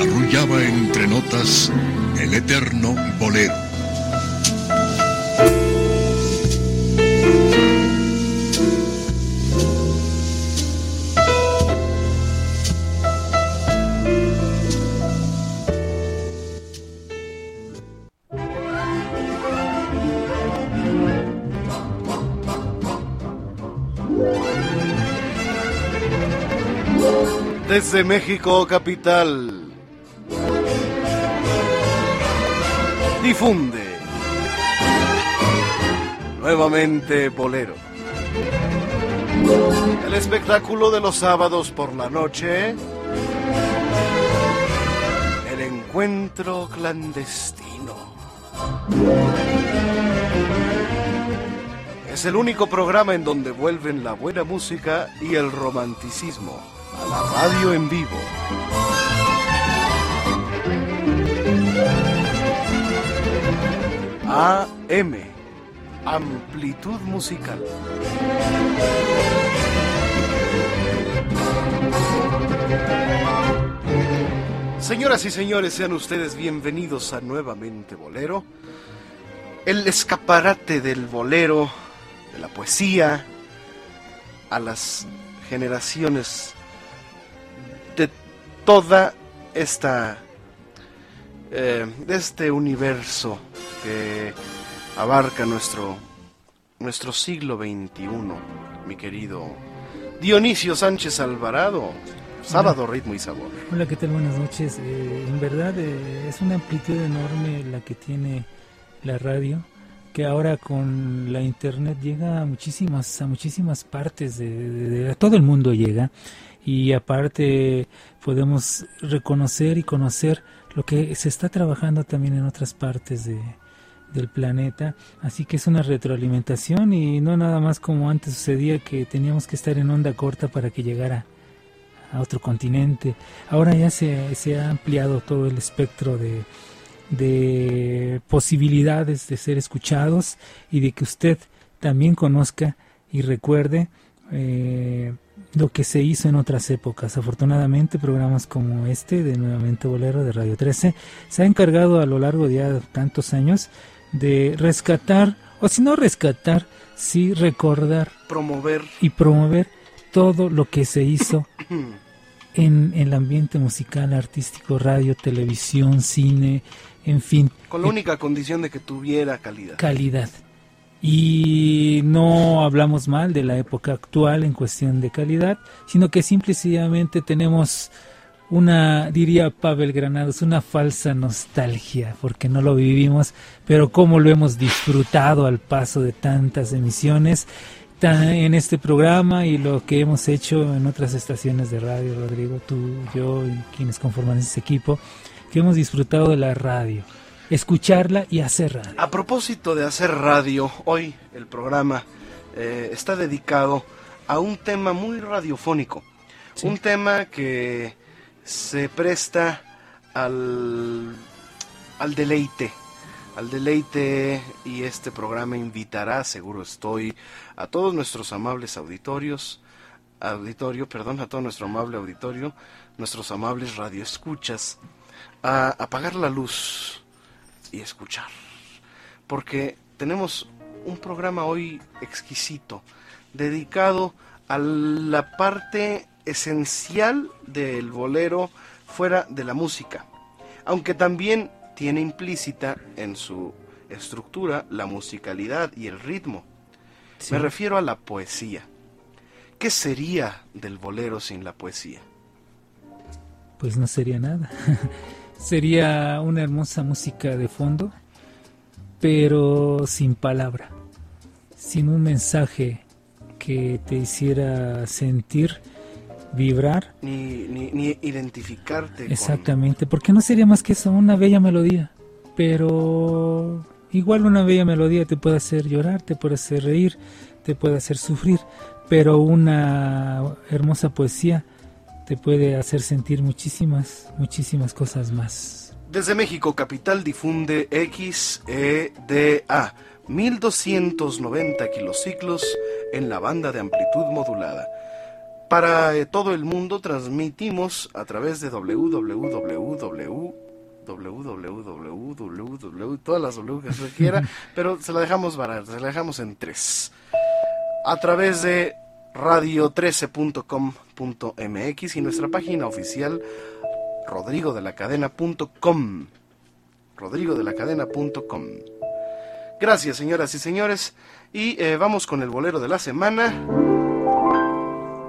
arrullaba entre notas el eterno bolero. Desde México capital. Difunde. Nuevamente Bolero. El espectáculo de los sábados por la noche. El encuentro clandestino. Es el único programa en donde vuelven la buena música y el romanticismo a la radio en vivo. AM, amplitud musical. Señoras y señores, sean ustedes bienvenidos a Nuevamente Bolero, el escaparate del bolero, de la poesía, a las generaciones de toda esta eh, de este universo que abarca nuestro nuestro siglo XXI, mi querido Dionisio Sánchez Alvarado. Sábado, ritmo y sabor. Hola, ¿qué tal? Buenas noches. Eh, en verdad eh, es una amplitud enorme la que tiene la radio, que ahora con la internet llega a muchísimas, a muchísimas partes de, de- de- a todo el mundo llega y aparte podemos reconocer y conocer lo que se está trabajando también en otras partes de, del planeta, así que es una retroalimentación y no nada más como antes sucedía que teníamos que estar en onda corta para que llegara a otro continente. Ahora ya se, se ha ampliado todo el espectro de, de posibilidades de ser escuchados y de que usted también conozca y recuerde eh, lo que se hizo en otras épocas. Afortunadamente, programas como este de Nuevamente Bolero de Radio 13 se ha encargado a lo largo de ya tantos años de rescatar, o si no rescatar, sí recordar Promover y promover todo lo que se hizo en el ambiente musical, artístico, radio, televisión, cine, en fin, con la única condición de que tuviera calidad. calidad. Y no hablamos mal de la época actual en cuestión de calidad, sino que simple y sencillamente tenemos una, diría Pavel Granados, una falsa nostalgia, porque no lo vivimos, pero cómo lo hemos disfrutado al paso de tantas emisiones en este programa y lo que hemos hecho en otras estaciones de radio, Rodrigo, tú, yo y quienes conforman ese equipo, que hemos disfrutado de la radio, escucharla y hacer radio. A propósito de hacer radio, hoy el programa eh, está dedicado a un tema muy radiofónico. Sí. Un tema que se presta al, al deleite. Al deleite y este programa invitará, seguro estoy, a todos nuestros amables auditorios auditorio, perdón, a todo nuestro amable auditorio, nuestros amables radioescuchas, a apagar la luz y escuchar. Porque tenemos un programa hoy exquisito, dedicado a la parte esencial del bolero fuera de la música, aunque también tiene implícita en su estructura la musicalidad y el ritmo. Me refiero a la poesía. ¿Qué sería del bolero sin la poesía? Pues no sería nada. sería una hermosa música de fondo, pero sin palabra, sin un mensaje que te hiciera sentir, vibrar. Ni, ni, identificarte. Exactamente, porque no sería más que eso, una bella melodía, pero igual una bella melodía te puede hacer llorar, te puede hacer reír, te puede hacer sufrir, pero una hermosa poesía te puede hacer sentir muchísimas, muchísimas cosas más. Desde México, capital difunde XEDA, 1290 kilociclos en la banda de amplitud modulada. Para eh, todo el mundo transmitimos a través de www www, todas las W que se quiera, pero se la dejamos barata, se la dejamos en tres. A través de radio13.com.mx y nuestra página oficial rodrigodelacadena.com. rodrigodelacadena.com. Gracias, señoras y señores. Y eh, vamos con el bolero de la semana.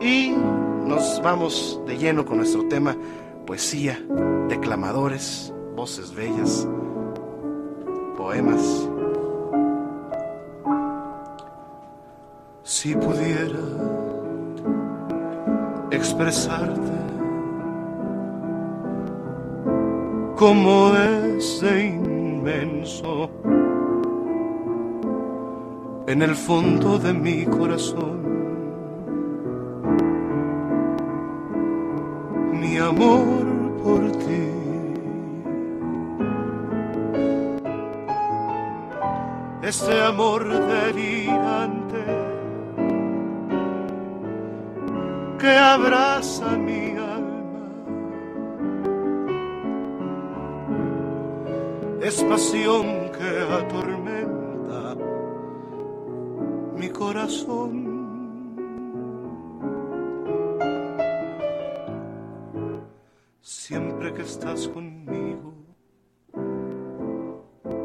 Y nos vamos de lleno con nuestro tema poesía, declamadores, voces bellas, poemas. Si pudiera expresarte como es inmenso en el fondo de mi corazón. Mi amor por ti. Este amor delirante abraza mi alma. Es pasión que atormenta mi corazón. Siempre que estás conmigo,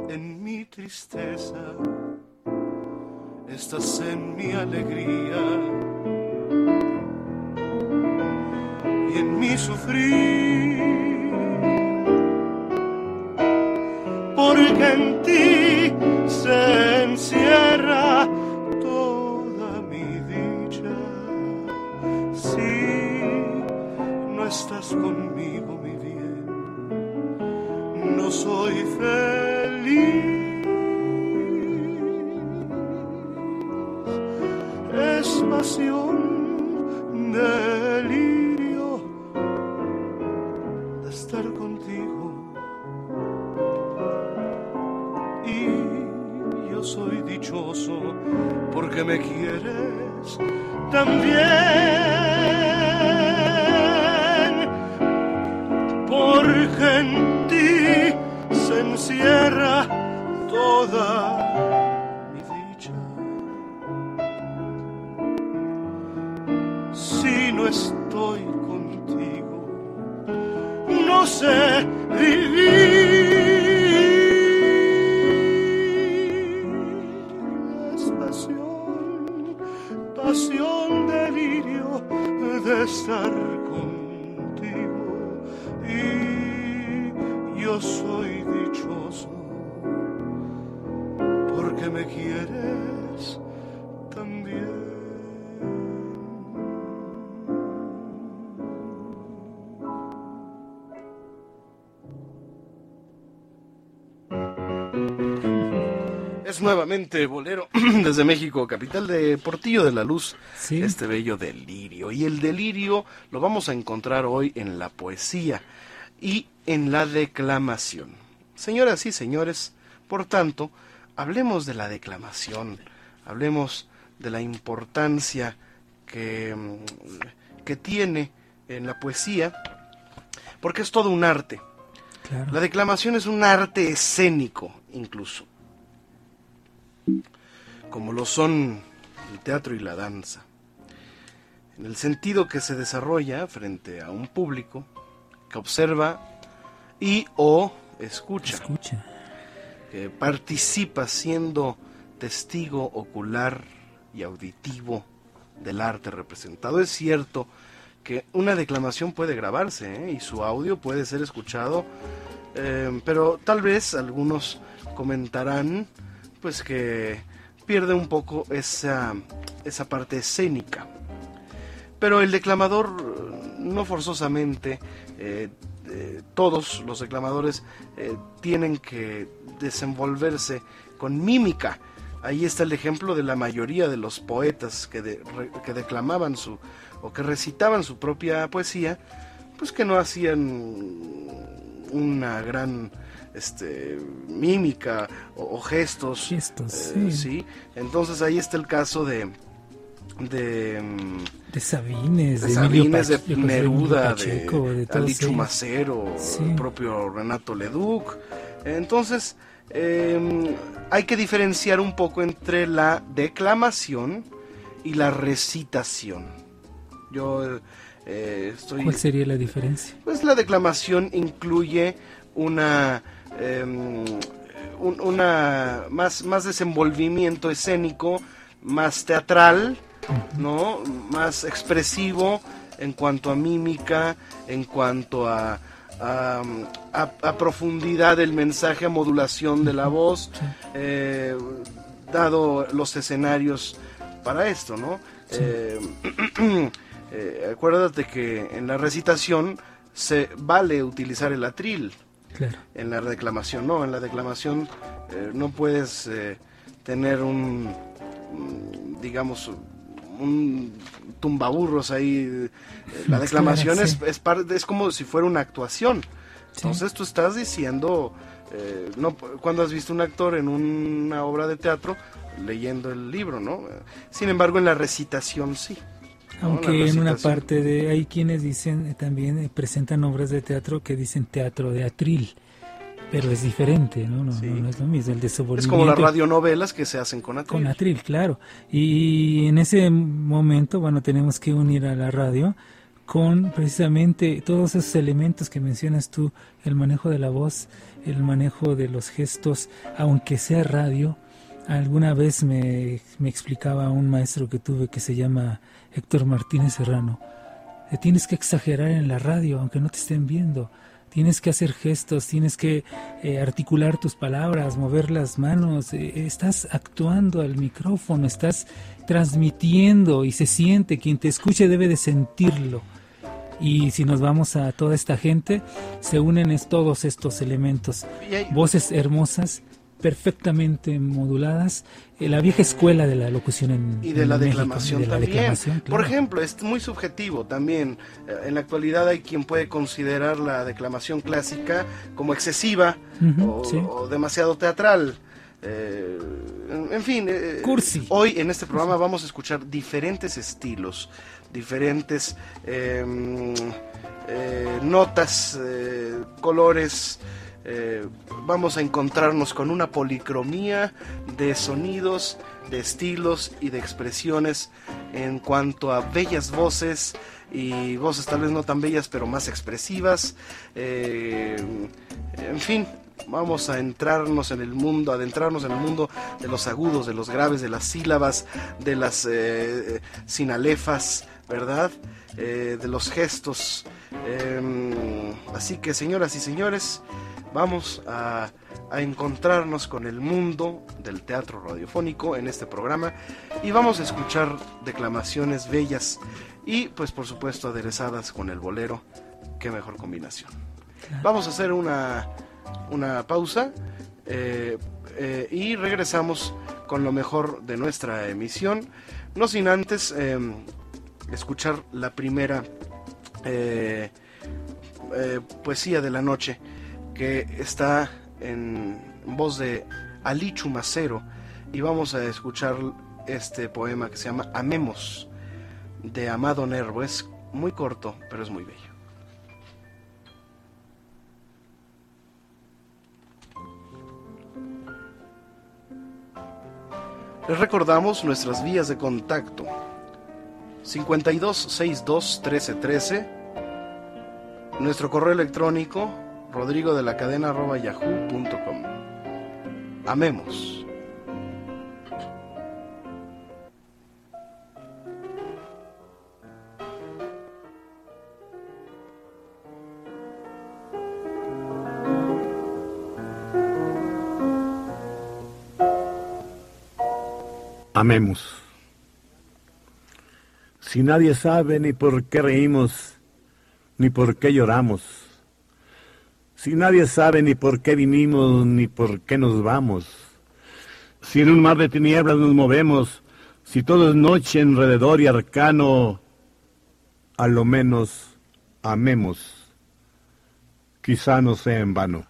en mi tristeza, estás en mi alegría Nuevamente Bolero desde México, capital de Portillo de la Luz, Sí. este bello delirio. Y el delirio lo vamos a encontrar hoy en la poesía y en la declamación. Señoras y señores, por tanto, hablemos de la declamación, hablemos de la importancia que, que tiene en la poesía, porque es todo un arte. La declamación es un arte escénico, incluso, como lo son el teatro y la danza, en el sentido que se desarrolla frente a un público que observa y o escucha, escucha. que participa siendo testigo ocular y auditivo del arte representado. Es cierto que una declamación puede grabarse ¿eh? y su audio puede ser escuchado, eh, pero tal vez algunos comentarán pues que pierde un poco esa, esa parte escénica. Pero el declamador no forzosamente, eh, todos los declamadores tienen que desenvolverse con mímica. Ahí está el ejemplo de la mayoría de los poetas que, que declamaban su, o que recitaban su propia poesía, pues que no hacían una gran este, mímica o, gestos. Gestos, eh, sí. Entonces ahí está el caso de... De, de Sabines, de, Sabines, de, Neruda, de, Ali Chumacero, el propio Renato Leduc. Entonces, em, hay que diferenciar un poco entre la declamación y la recitación. Yo eh, estoy... ¿Cuál sería la diferencia? Pues la declamación incluye una... Em, una más, más desenvolvimiento escénico, más teatral, ¿no? Más expresivo en cuanto a mímica, en cuanto a, a, profundidad del mensaje, a modulación de la voz, eh, dado los escenarios para esto, ¿no? Eh, eh, acuérdate que en la recitación se vale utilizar el atril. En la declamación no, en la declamación eh, no puedes eh, tener un, digamos, un tumbaburros ahí. La declamación es, es, es, como si fuera una actuación. Entonces tú estás diciendo, no, cuando has visto un actor en una obra de teatro leyendo el libro, ¿no? Sin embargo, en la recitación sí. Aunque en una parte de hay quienes dicen eh, también eh, presentan obras de teatro que dicen teatro de atril, pero es diferente, ¿no? No, es lo mismo. El Es como las radionovelas que se hacen con atril. Con atril, claro. Y en ese momento, bueno, tenemos que unir a la radio con precisamente todos esos elementos que mencionas tú, el manejo de la voz, el manejo de los gestos, aunque sea radio. Alguna vez me, me explicaba un maestro que tuve que se llama Héctor Martínez Serrano. Te tienes que exagerar en la radio, aunque no te estén viendo. Tienes que hacer gestos, tienes que eh, articular tus palabras, mover las manos. Eh, estás actuando al micrófono, estás transmitiendo y se siente. Quien te escuche debe de sentirlo. Y si nos vamos a toda esta gente, se unen todos estos elementos. Voces hermosas, perfectamente moduladas, eh, la vieja escuela de la locución en y de la declamación también. Por ejemplo, es muy subjetivo también. Eh, en la actualidad hay quien puede considerar la declamación clásica como excesiva o, demasiado teatral. Eh, en fin, hoy en este programa vamos a escuchar diferentes estilos, diferentes em, notas, colores. Eh, vamos a encontrarnos con una policromía de sonidos, de estilos y de expresiones en cuanto a bellas voces y voces tal vez no tan bellas pero más expresivas. Eh, en fin, vamos a entrarnos en el mundo, adentrarnos en el mundo de los agudos, de los graves, de las sílabas, de las eh, sinalefas, ¿verdad? de los gestos. Em, así que señoras y señores, vamos a, encontrarnos con el mundo del teatro radiofónico en este programa y vamos a escuchar declamaciones bellas y pues por supuesto aderezadas con el bolero. Qué mejor combinación. Vamos a hacer una, una pausa eh, eh, y regresamos con lo mejor de nuestra emisión. No sin antes em, escuchar la primera eh, poesía de la noche que está en voz de Ali Chumacero y vamos a escuchar este poema que se llama Amemos de Amado Nervo. Es muy corto, pero es muy bello. Les recordamos nuestras vías de contacto. 52 62 13 13. Nuestro correo electrónico rodrigo de la cadena yahoo.com. Amemos. Amemos. Si nadie sabe ni por qué reímos, ni por qué lloramos. Si nadie sabe ni por qué vinimos, ni por qué nos vamos. Si en un mar de tinieblas nos movemos, si todo es noche enrededor y arcano, a lo menos amemos. Quizá no sea en vano.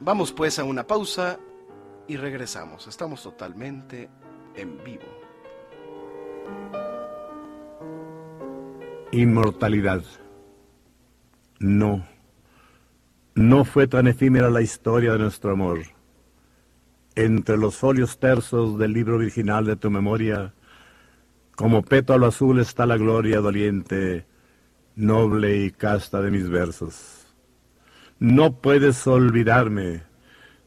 Vamos pues a una pausa y regresamos. Estamos totalmente en vivo. Inmortalidad. No. No fue tan efímera la historia de nuestro amor. Entre los folios tersos del libro virginal de tu memoria, como pétalo azul está la gloria doliente, noble y casta de mis versos. No puedes olvidarme.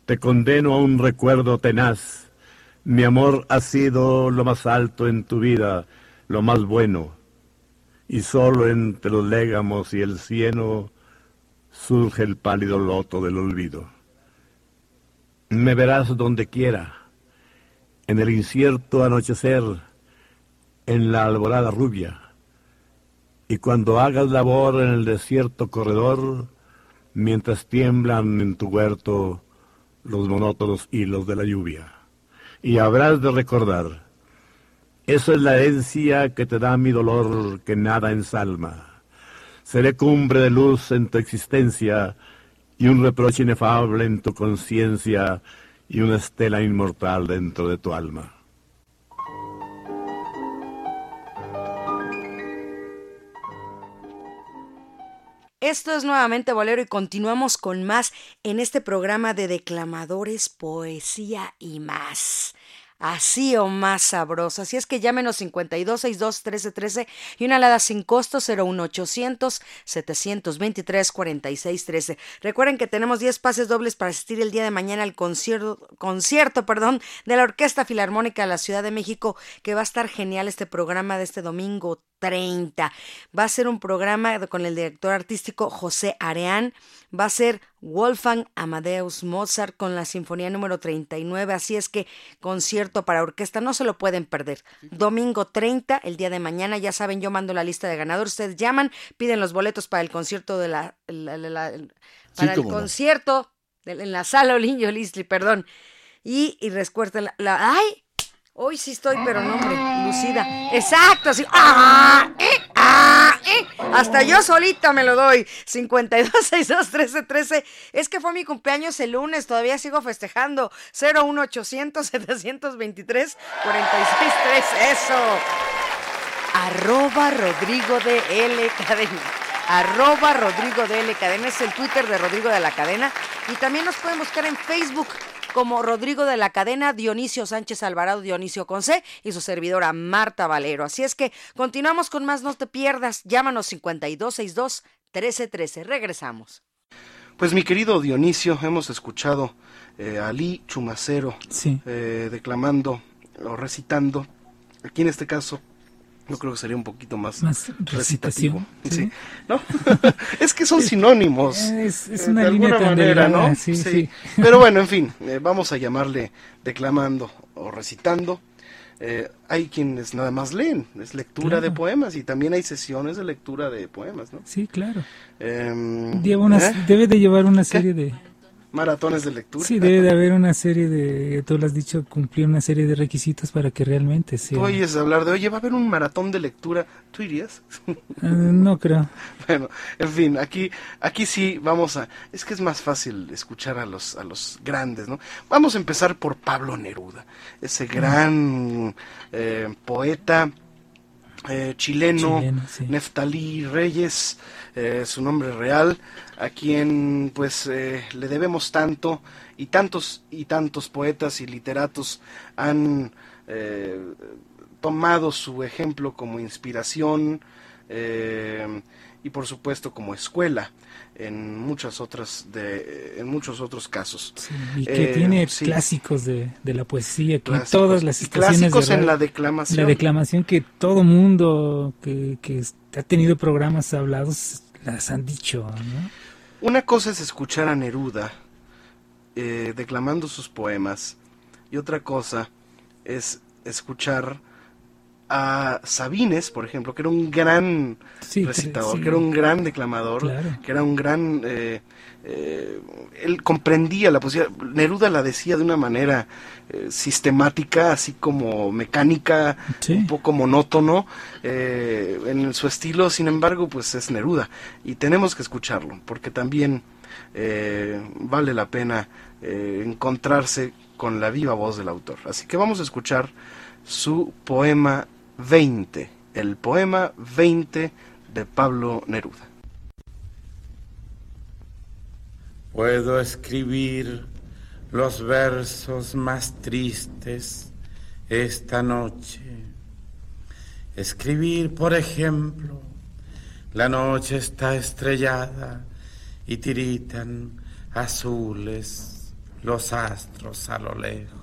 Te condeno a un recuerdo tenaz. Mi amor ha sido lo más alto en tu vida, lo más bueno. Y solo entre los légamos y el cieno surge el pálido loto del olvido. Me verás donde quiera, en el incierto anochecer, en la alborada rubia. Y cuando hagas labor en el desierto corredor, mientras tiemblan en tu huerto los monótonos hilos de la lluvia. Y habrás de recordar, eso es la herencia que te da mi dolor que nada ensalma. Seré cumbre de luz en tu existencia y un reproche inefable en tu conciencia y una estela inmortal dentro de tu alma. Esto es nuevamente Bolero y continuamos con más en este programa de declamadores, poesía y más así o más sabroso. Así es que llámenos 5262-1313 y una alada sin costo 01800 723 4613. Recuerden que tenemos 10 pases dobles para asistir el día de mañana al concierto, concierto perdón, de la Orquesta Filarmónica de la Ciudad de México, que va a estar genial este programa de este domingo 30. Va a ser un programa con el director artístico José Areán. Va a ser Wolfgang Amadeus Mozart con la Sinfonía número 39. Así es que concierto para orquesta no se lo pueden perder. Domingo 30, el día de mañana. Ya saben, yo mando la lista de ganadores. Ustedes llaman, piden los boletos para el concierto de la. para el concierto en la sala Olinio Listli, perdón. Y, y recuerden la, ¡Ay! Hoy sí estoy, pero no, hombre, lucida. Exacto, así. ¡Ah! ¡Eh! ¡Ah! ¡Eh! Hasta yo solita me lo doy. 52 62 13 13. Es que fue mi cumpleaños el lunes, todavía sigo festejando. 01800 723 46 3. Eso. Arroba Rodrigo de L Cadena. Arroba Rodrigo de L Cadena es el Twitter de Rodrigo de la Cadena. Y también nos pueden buscar en Facebook como Rodrigo de la Cadena, Dionisio Sánchez Alvarado, Dionisio Conce y su servidora Marta Valero. Así es que continuamos con más, no te pierdas. Llámanos 5262 1313. Regresamos. Pues mi querido Dionisio, hemos escuchado eh, a Ali Chumacero eh, declamando o recitando, aquí en este caso yo creo que sería un poquito más, recitativo. ¿sí? ¿No? es que son sinónimos. Es, una línea manera, ¿no? Sí, sí, Pero bueno, en fin, eh, vamos a llamarle declamando o recitando. Eh, hay quienes nada más leen, es lectura de poemas y también hay sesiones de lectura de poemas, ¿no? Sí, claro. Eh, Debe de llevar una serie de maratones de lectura. Sí, debe de haber una serie de, tú lo has dicho, cumplir una serie de requisitos para que realmente sea. Tú oyes hablar de, oye, va a haber un maratón de lectura, ¿tú irías? Ah, no creo. bueno, en fin, aquí, aquí sí vamos a, es que es más fácil escuchar a los, a los grandes, ¿no? Vamos a empezar por Pablo Neruda, ese gran eh, poeta eh, chileno, Neftalí Reyes, eh, su nombre real, a quien pues eh, le debemos tanto y tantos y tantos poetas y literatos han tomado su ejemplo como inspiración y por supuesto como escuela en muchas otras de en muchos otros casos. Y que tiene clásicos de, de, la poesía que todas las clásicos en la declamación. la declamación que todo mundo que, que ha tenido programas hablados las han dicho una cosa es escuchar a Neruda eh, declamando sus poemas y otra cosa es escuchar a Sabines, por ejemplo, que era un gran recitador, que era un gran declamador, que era un gran... Eh, eh, él comprendía la poesía. Neruda la decía de una manera eh, sistemática, así como mecánica, un poco monótono en su estilo. Sin embargo, pues es Neruda y tenemos que escucharlo porque también vale la pena encontrarse con la viva voz del autor. Así que vamos a escuchar su poema 20, el poema 20 de Pablo Neruda. Puedo escribir los versos más tristes esta noche. Escribir, por ejemplo, la noche está estrellada y tiritan azules los astros a lo lejos.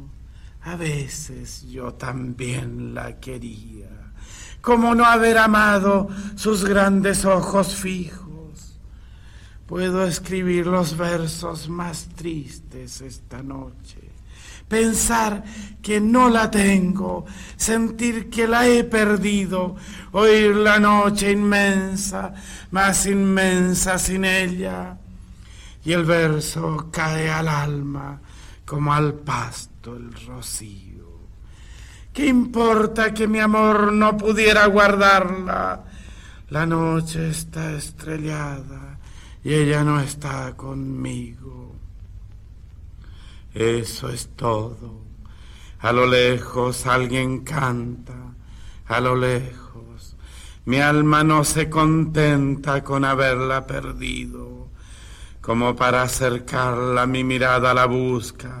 a veces yo también la quería. Como no haber amado sus grandes ojos fijos? Puedo escribir los versos más tristes esta noche. Pensar que no la tengo, sentir que la he perdido, oír la noche inmensa, más inmensa sin ella. Y el verso cae al alma como al pasto el rocío. ¿Qué importa que mi amor no pudiera guardarla? La noche está estrellada y ella no está conmigo. Eso es todo. A lo lejos alguien canta, a lo lejos. Mi alma no se contenta con haberla perdido, como para acercarla mi mirada la busca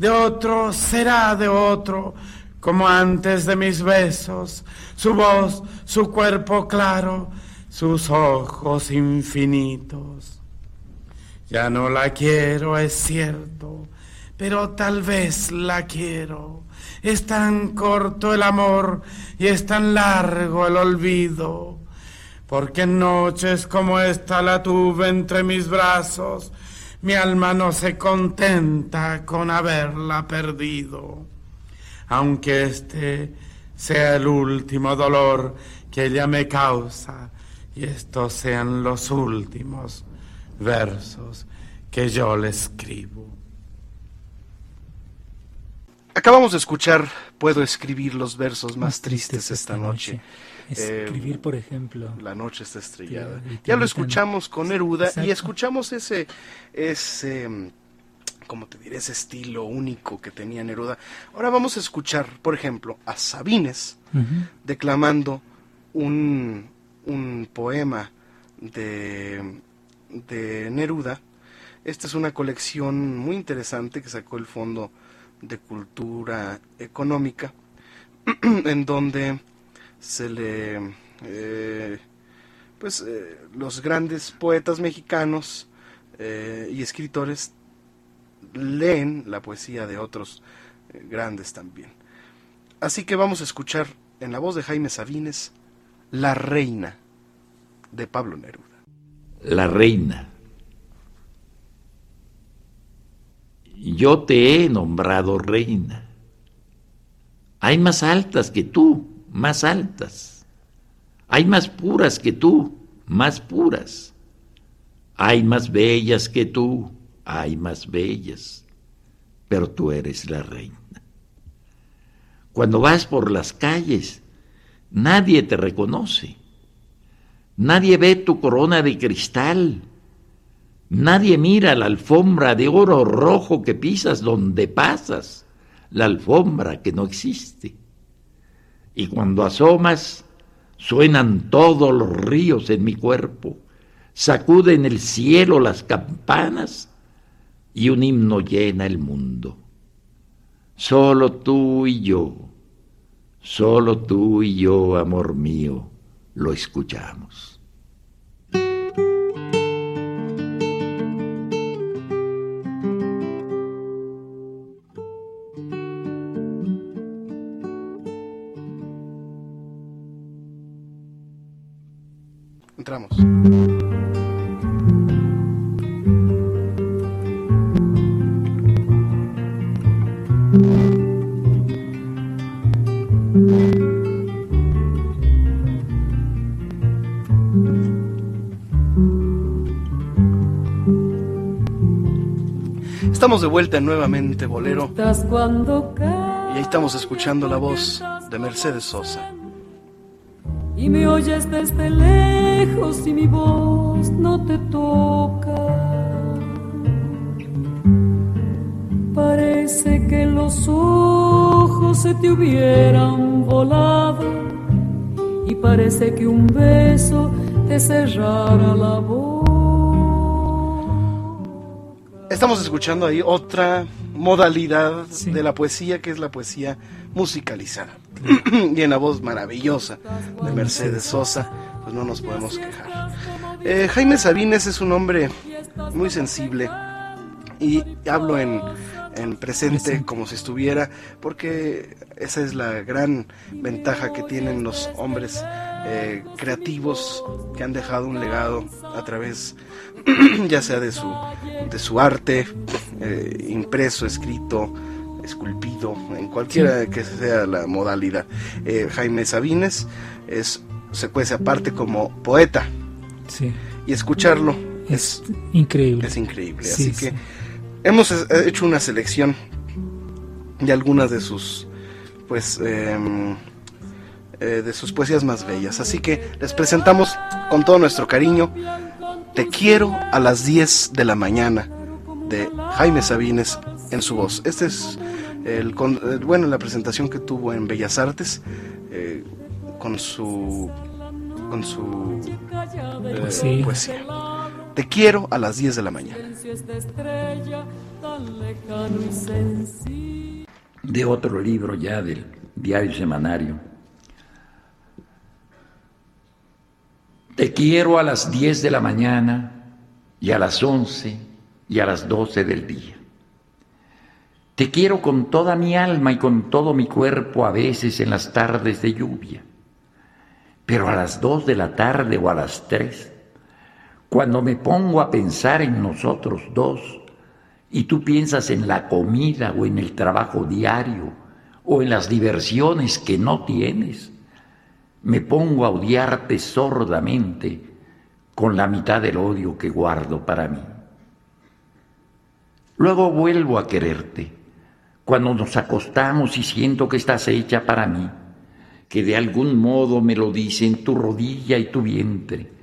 de otro será de otro, como antes de mis besos, su voz, su cuerpo claro, sus ojos infinitos. Ya no la quiero, es cierto, pero tal vez la quiero. Es tan corto el amor y es tan largo el olvido, porque en noches como esta la tuve entre mis brazos mi alma no se contenta con haberla perdido, aunque este sea el último dolor que ella me causa y estos sean los últimos versos que yo le escribo. Acabamos de escuchar Puedo escribir los versos más, tristes, esta noche. Escribir, por ejemplo. La noche está estrellada. Ya lo escuchamos con Neruda y escuchamos ese, ese como te diré, ese estilo único que tenía Neruda. Ahora vamos a escuchar, por ejemplo, a Sabines declamando un, un poema de, de Neruda. Esta es una colección muy interesante que sacó el Fondo de Cultura Económica, en donde se le... Eh, pues eh, los grandes poetas mexicanos eh, y escritores leen la poesía de otros grandes también. Así que vamos a escuchar en la voz de Jaime Sabines La Reina de Pablo Neruda. La Reina. Yo te he nombrado reina. Hay más altas que tú, más altas. Hay más puras que tú, más puras. Hay más bellas que tú, hay más bellas. Pero tú eres la reina. Cuando vas por las calles, nadie te reconoce. Nadie ve tu corona de cristal. Nadie mira la alfombra de oro rojo que pisas donde pasas, la alfombra que no existe. Y cuando asomas, suenan todos los ríos en mi cuerpo, sacuden el cielo las campanas y un himno llena el mundo. Solo tú y yo, solo tú y yo, amor mío, lo escuchamos. Estamos de vuelta nuevamente, Bolero. Y ahí estamos escuchando la voz de Mercedes Sosa. Y me oyes desde lejos y mi voz no te toca. Parece que los ojos se te hubieran volado y parece que un beso te cerrara la voz. Estamos escuchando ahí otra modalidad de la poesía, que es la poesía musicalizada. y en la voz maravillosa de Mercedes Sosa, pues no nos podemos quejar. Eh, Jaime Sabines es un hombre muy sensible y hablo en, en presente como si estuviera, porque esa es la gran ventaja que tienen los hombres eh, creativos que han dejado un legado a través ya sea de su, de su arte, eh, impreso, escrito, esculpido, en cualquiera que sea la modalidad. Eh, Jaime Sabines es, se cuece aparte como poeta. Y escucharlo es, increíble. Es increíble. Así que hemos hecho una selección de algunas de sus pues em, eh, de sus poesías más bellas. Así que les presentamos con todo nuestro cariño Te quiero a las 10 de la mañana de Jaime Sabines en su voz. Este es el, eh, bueno la presentación que tuvo en Bellas Artes eh, con su con su poesía. Te quiero a las 10 de la mañana. De otro libro ya del diario semanario Te quiero a las 10 de la mañana y a las 11 y a las 12 del día. Te quiero con toda mi alma y con todo mi cuerpo a veces en las tardes de lluvia. Pero a las 2 de la tarde o a las 3, cuando me pongo a pensar en nosotros dos y tú piensas en la comida o en el trabajo diario o en las diversiones que no tienes, me pongo a odiarte sordamente con la mitad del odio que guardo para mí. Luego vuelvo a quererte, cuando nos acostamos y siento que estás hecha para mí, que de algún modo me lo dicen tu rodilla y tu vientre,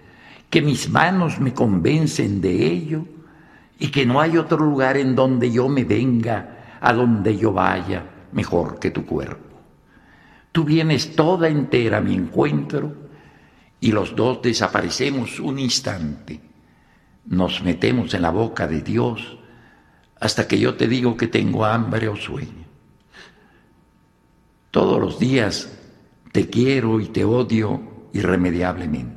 que mis manos me convencen de ello y que no hay otro lugar en donde yo me venga, a donde yo vaya, mejor que tu cuerpo. Tú vienes toda entera a mi encuentro y los dos desaparecemos un instante. Nos metemos en la boca de Dios hasta que yo te digo que tengo hambre o sueño. Todos los días te quiero y te odio irremediablemente.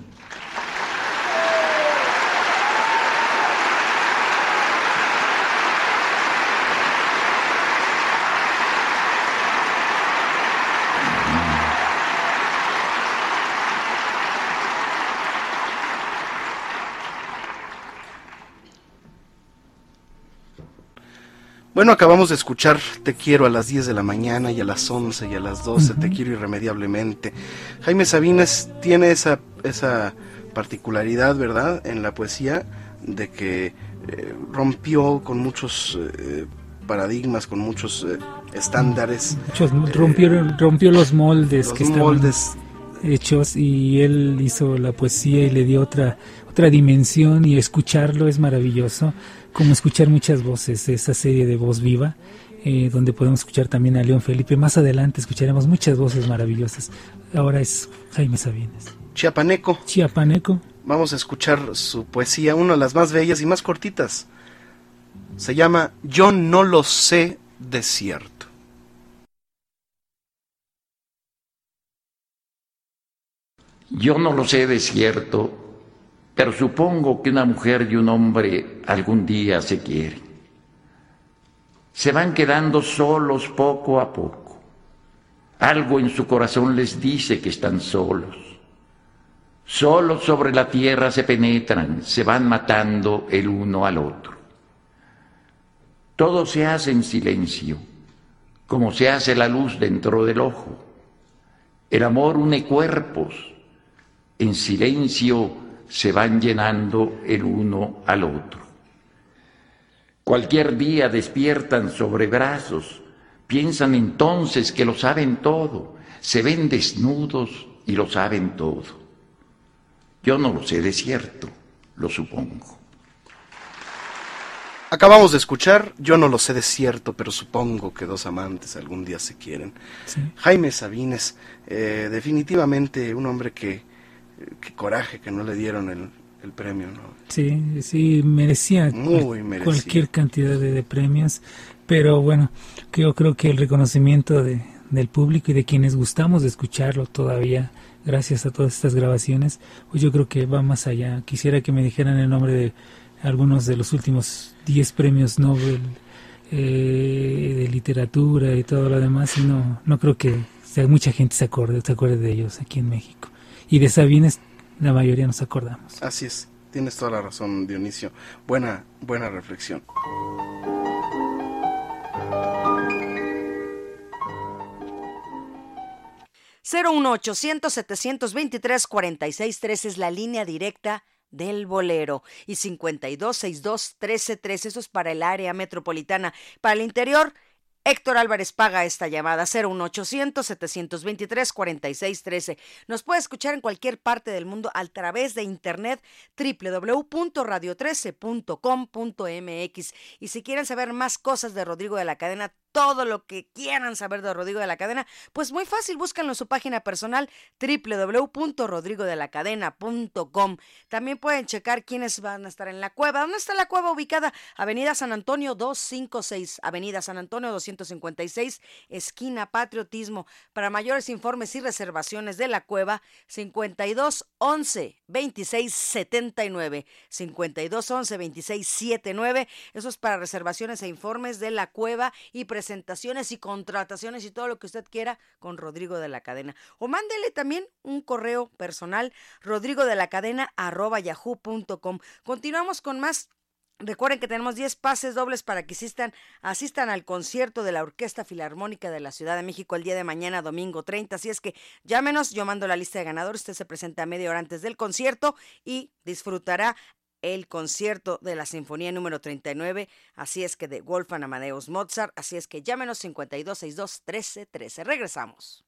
Bueno, acabamos de escuchar Te quiero a las 10 de la mañana y a las 11 y a las 12, Te quiero irremediablemente. Jaime Sabines tiene esa, esa particularidad, ¿verdad?, en la poesía de que eh, rompió con muchos eh, paradigmas, con muchos eh, estándares. rompió, rompió los moldes que moldes. hechos y él hizo la poesía y le dio otra, otra dimensión y escucharlo es maravilloso como escuchar muchas voces, esa serie de Voz Viva, eh, donde podemos escuchar también a León Felipe. Más adelante escucharemos muchas voces maravillosas. Ahora es Jaime Sabines. Chiapaneco. Chiapaneco. Vamos a escuchar su poesía, una de las más bellas y más cortitas. Se llama Yo no lo sé de cierto. Yo no lo sé de cierto pero supongo que una mujer y un hombre algún día se quieren. Se van quedando solos poco a poco. Algo en su corazón les dice que están solos. Solos sobre la tierra se penetran, se van matando el uno al otro. Todo se hace en silencio, como se hace la luz dentro del ojo. El amor une cuerpos. En silencio se van llenando el uno al otro. Cualquier día despiertan sobre brazos, piensan entonces que lo saben todo, se ven desnudos y lo saben todo. Yo no lo sé de cierto, lo supongo. Acabamos de escuchar, yo no lo sé de cierto, pero supongo que dos amantes algún día se quieren. Jaime Sabines, eh, definitivamente un hombre que qué coraje que no le dieron el, premio, ¿no? Sí, sí, merecía, cualquier cantidad de, premios, pero bueno, yo creo que el reconocimiento de, del público y de quienes gustamos de escucharlo todavía, gracias a todas estas grabaciones, pues yo creo que va más allá. Quisiera que me dijeran el nombre de algunos de los últimos 10 premios Nobel eh, de literatura y todo lo demás, y no, no creo que mucha gente se acuerde, se acuerde de ellos aquí en México y de Sabines la mayoría nos acordamos. Así es, tienes toda la razón, Dionisio. Buena, buena reflexión. ...01800-723-4613 es la línea directa del bolero y 5262-1313, eso es para el área metropolitana. Para el interior, Héctor Álvarez paga esta llamada 01800-723-4613. Nos puede escuchar en cualquier parte del mundo a través de internet www.radio13.com.mx. Y si quieren saber más cosas de Rodrigo de la Cadena, todo lo que quieran saber de Rodrigo de la Cadena, pues muy fácil, búscanlo en su página personal www.rodrigodelacadena.com. También pueden checar quiénes van a estar en la cueva. ¿Dónde está la cueva ubicada? Avenida San Antonio 256, Avenida San Antonio 256, esquina Patriotismo. Para mayores informes y reservaciones de la cueva, 52 11 26 79, 52 11 26 79. Eso es para reservaciones e informes de la cueva y presentaciones y contrataciones y todo lo que usted quiera con Rodrigo de la Cadena. O mándele también un correo personal, rodrigo de la cadena arroba yahoo.com. Continuamos con más Recuerden que tenemos 10 pases dobles para que asistan, asistan al concierto de la Orquesta Filarmónica de la Ciudad de México el día de mañana, domingo 30. Así es que llámenos, yo mando la lista de ganadores. Usted se presenta media hora antes del concierto y disfrutará el concierto de la Sinfonía número 39. Así es que de Wolfgang Amadeus Mozart. Así es que llámenos 5262 1313. Regresamos.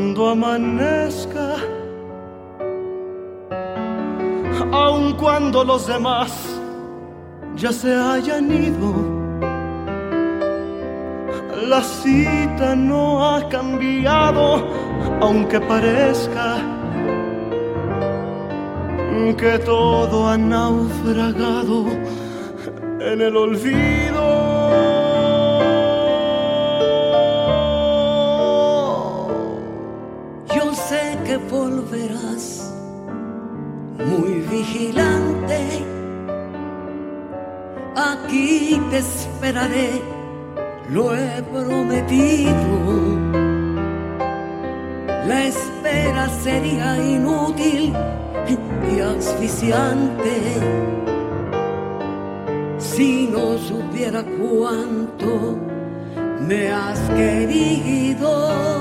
Cuando amanezca, aun cuando los demás ya se hayan ido. La cita no ha cambiado, aunque parezca que todo ha naufragado en el olvido. Te esperaré, lo he prometido. La espera sería inútil y asfixiante si no supiera cuánto me has querido.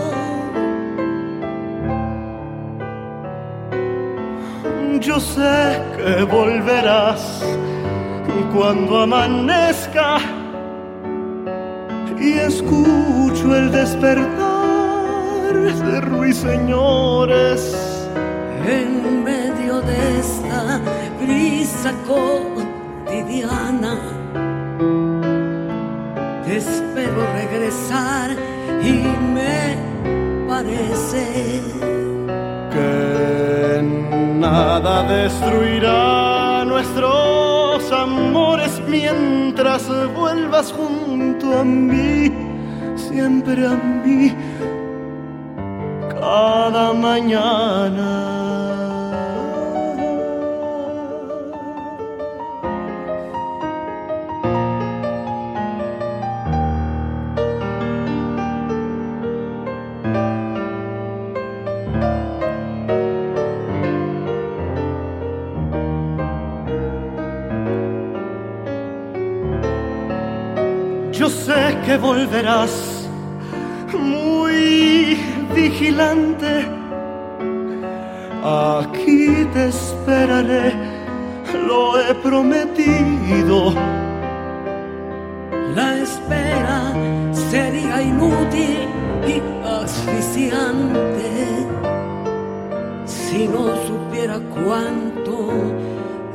yo sé que volverás cuando amanezca y escucho el despertar de ruiseñores en medio de esta brisa cotidiana. Te espero regresar y me parece Nada destruirá amores mientras vuelvas junto a mí, siempre a mí, cada mañana. Que volverás muy vigilante. Aquí te esperaré, lo he prometido. La espera sería inútil y asfixiante si no supiera cuánto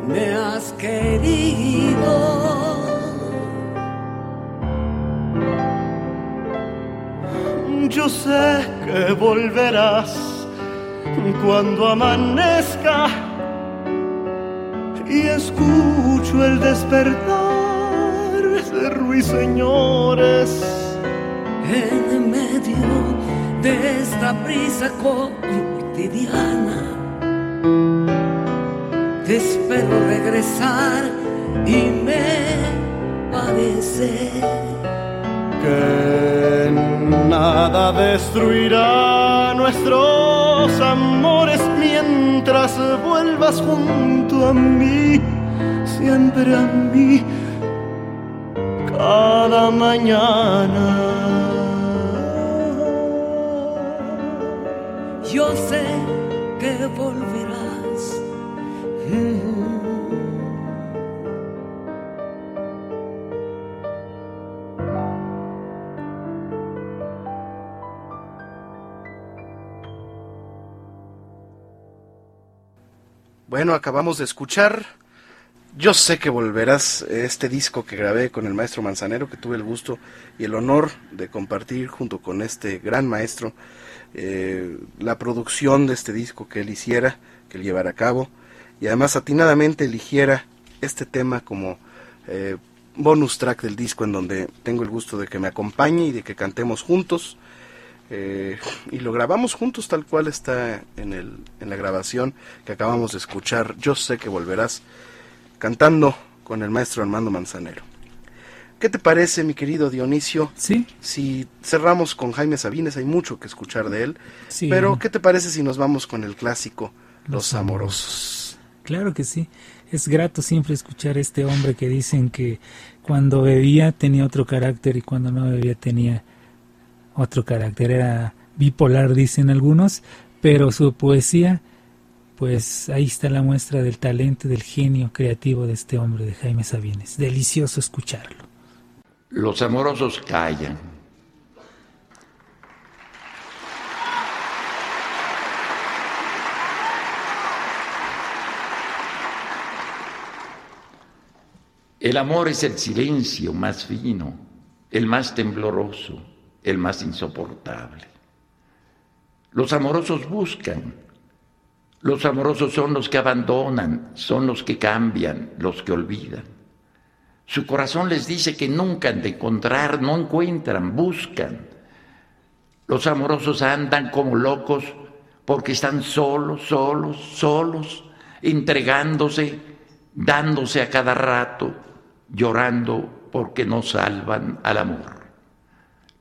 me has querido. Yo sé que volverás cuando amanezca y escucho el despertar de ruiseñores. En medio de esta brisa cotidiana, te espero regresar y me parece que nada destruirá nuestros amores mientras vuelvas junto a mí, siempre a mí, cada mañana. Yo sé que volverás. Bueno, acabamos de escuchar Yo sé que volverás, este disco que grabé con el maestro Manzanero, que tuve el gusto y el honor de compartir junto con este gran maestro eh, la producción de este disco que él hiciera, que él llevara a cabo, y además atinadamente eligiera este tema como eh, bonus track del disco en donde tengo el gusto de que me acompañe y de que cantemos juntos. Eh, y lo grabamos juntos tal cual está en, el, en la grabación que acabamos de escuchar. Yo sé que volverás cantando con el maestro Armando Manzanero. ¿Qué te parece, mi querido Dionisio? Sí. Si cerramos con Jaime Sabines, hay mucho que escuchar de él. Sí. Pero, ¿qué te parece si nos vamos con el clásico Los, Amorosos? Claro que sí. Es grato siempre escuchar a este hombre que dicen que cuando bebía tenía otro carácter y cuando no bebía tenía otro carácter. Era bipolar, dicen algunos, pero su poesía pues ahí está la muestra del talento, del genio creativo de este hombre, de Jaime Sabines. Delicioso escucharlo. Los amorosos callan. El amor es el silencio más fino, el más tembloroso, el más insoportable. Los amorosos buscan, los amorosos son los que abandonan, son los que cambian, los que olvidan. Su corazón les dice que nunca han de encontrar, no encuentran, buscan. Los amorosos andan como locos porque están solos, solos, solos, entregándose, dándose a cada rato, llorando porque no salvan al amor.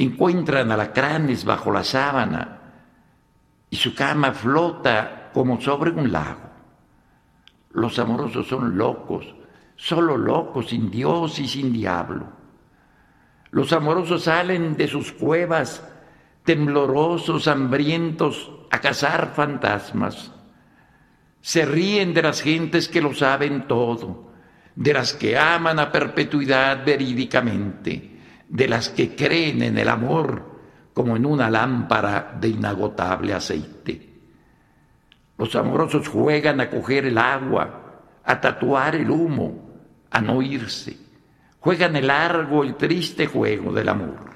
Encuentran alacranes bajo la sábana y su cama flota como sobre un lago. Los amorosos son locos, solo locos, sin Dios y sin diablo. Los amorosos salen de sus cuevas temblorosos, hambrientos, a cazar fantasmas. Se ríen de las gentes que lo saben todo, de las que aman a perpetuidad verídicamente, de las que creen en el amor como en una lámpara de inagotable aceite. Los amorosos juegan a coger el agua, a tatuar el humo, a no irse. Juegan el largo y triste juego del amor.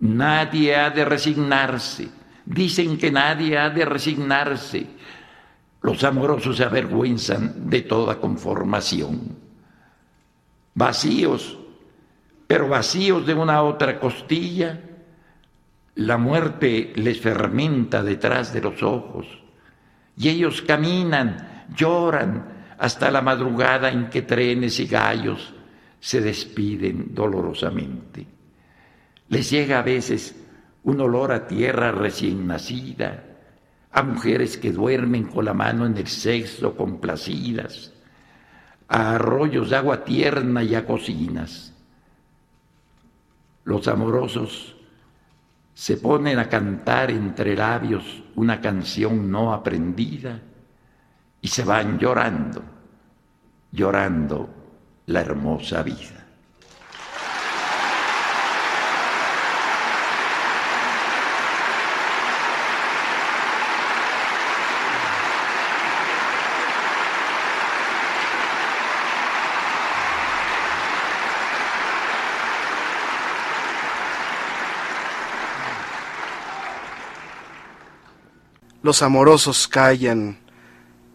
Nadie ha de resignarse. Dicen que nadie ha de resignarse. Los amorosos se avergüenzan de toda conformación. Vacíos, pero vacíos de una otra costilla, la muerte les fermenta detrás de los ojos y ellos caminan, lloran hasta la madrugada en que trenes y gallos se despiden dolorosamente. Les llega a veces un olor a tierra recién nacida, a mujeres que duermen con la mano en el sexo complacidas, a arroyos de agua tierna y a cocinas. Los amorosos se ponen a cantar entre labios una canción no aprendida y se van llorando, llorando la hermosa vida. Los amorosos callan,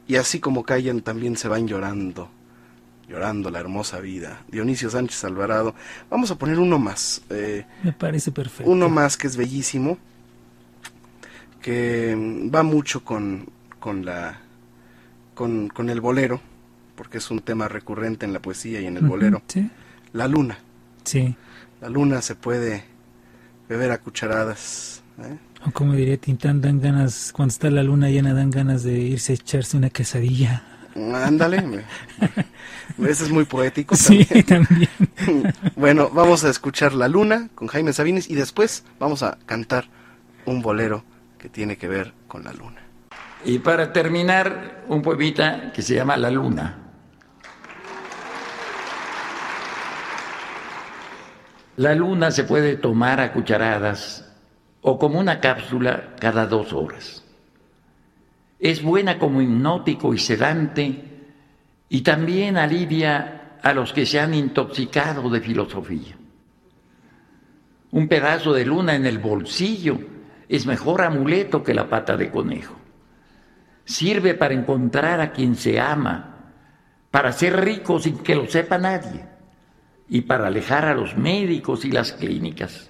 y así como callan también se van llorando, llorando la hermosa vida. Dionisio Sánchez Alvarado. Vamos a poner uno más. Eh, Me parece perfecto. Uno más que es bellísimo, que va mucho con, con la con, con, el bolero, porque es un tema recurrente en la poesía y en el bolero. La luna. Sí. La luna se puede beber a cucharadas. ¿eh? O como diría Tintán, dan ganas, cuando está la luna llena, dan ganas de irse a echarse una quesadilla. Ándale. Ese es muy poético. Sí, también. bueno, vamos a escuchar La Luna con Jaime Sabines y después vamos a cantar un bolero que tiene que ver con la luna. Y para terminar, un poemita que se llama La Luna. La luna se puede tomar a cucharadas o como una cápsula cada dos horas. Es buena como hipnótico y sedante y también alivia a los que se han intoxicado de filosofía. Un pedazo de luna en el bolsillo es mejor amuleto que la pata de conejo. Sirve para encontrar a quien se ama, para ser rico sin que lo sepa nadie y para alejar a los médicos y las clínicas.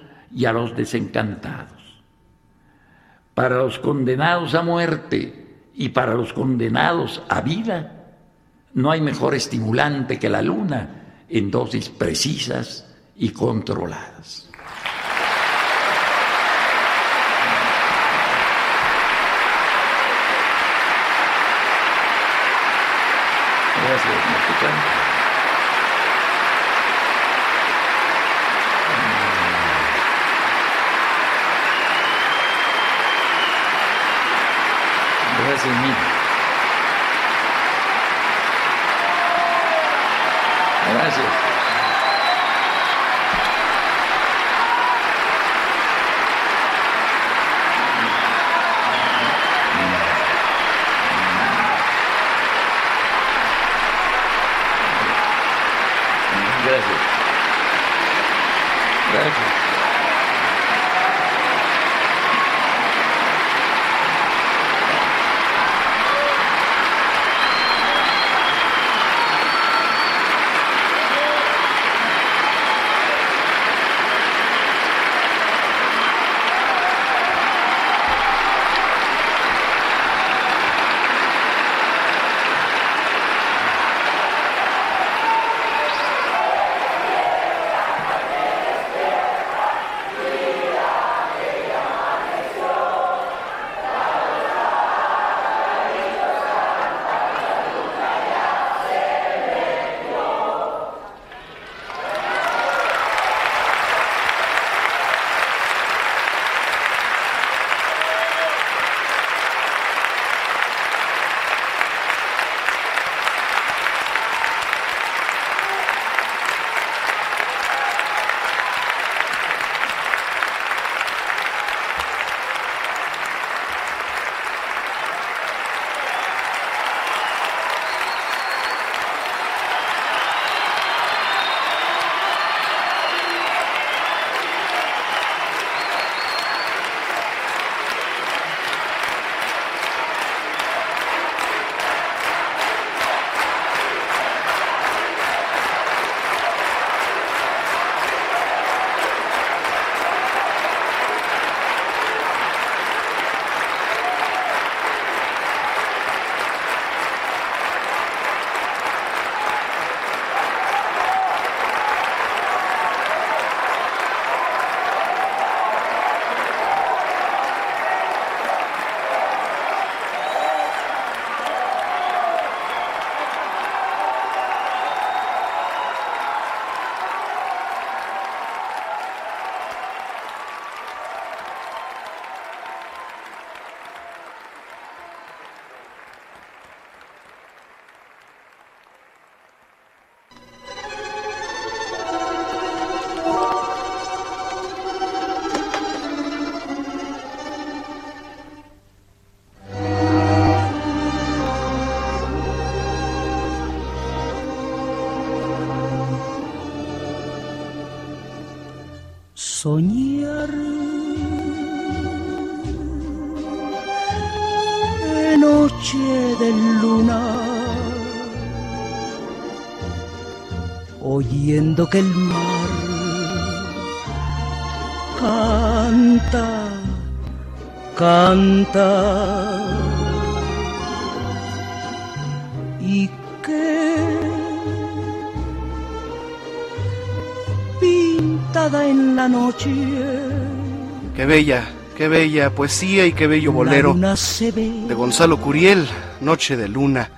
y a los desencantados. Para los condenados a muerte y para los condenados a vida, no hay mejor estimulante que la luna en dosis precisas y controladas. Oyendo que el mar canta, canta. Y que pintada en la noche. Qué bella, qué bella poesía y qué bello bolero de Gonzalo Curiel, Noche de Luna.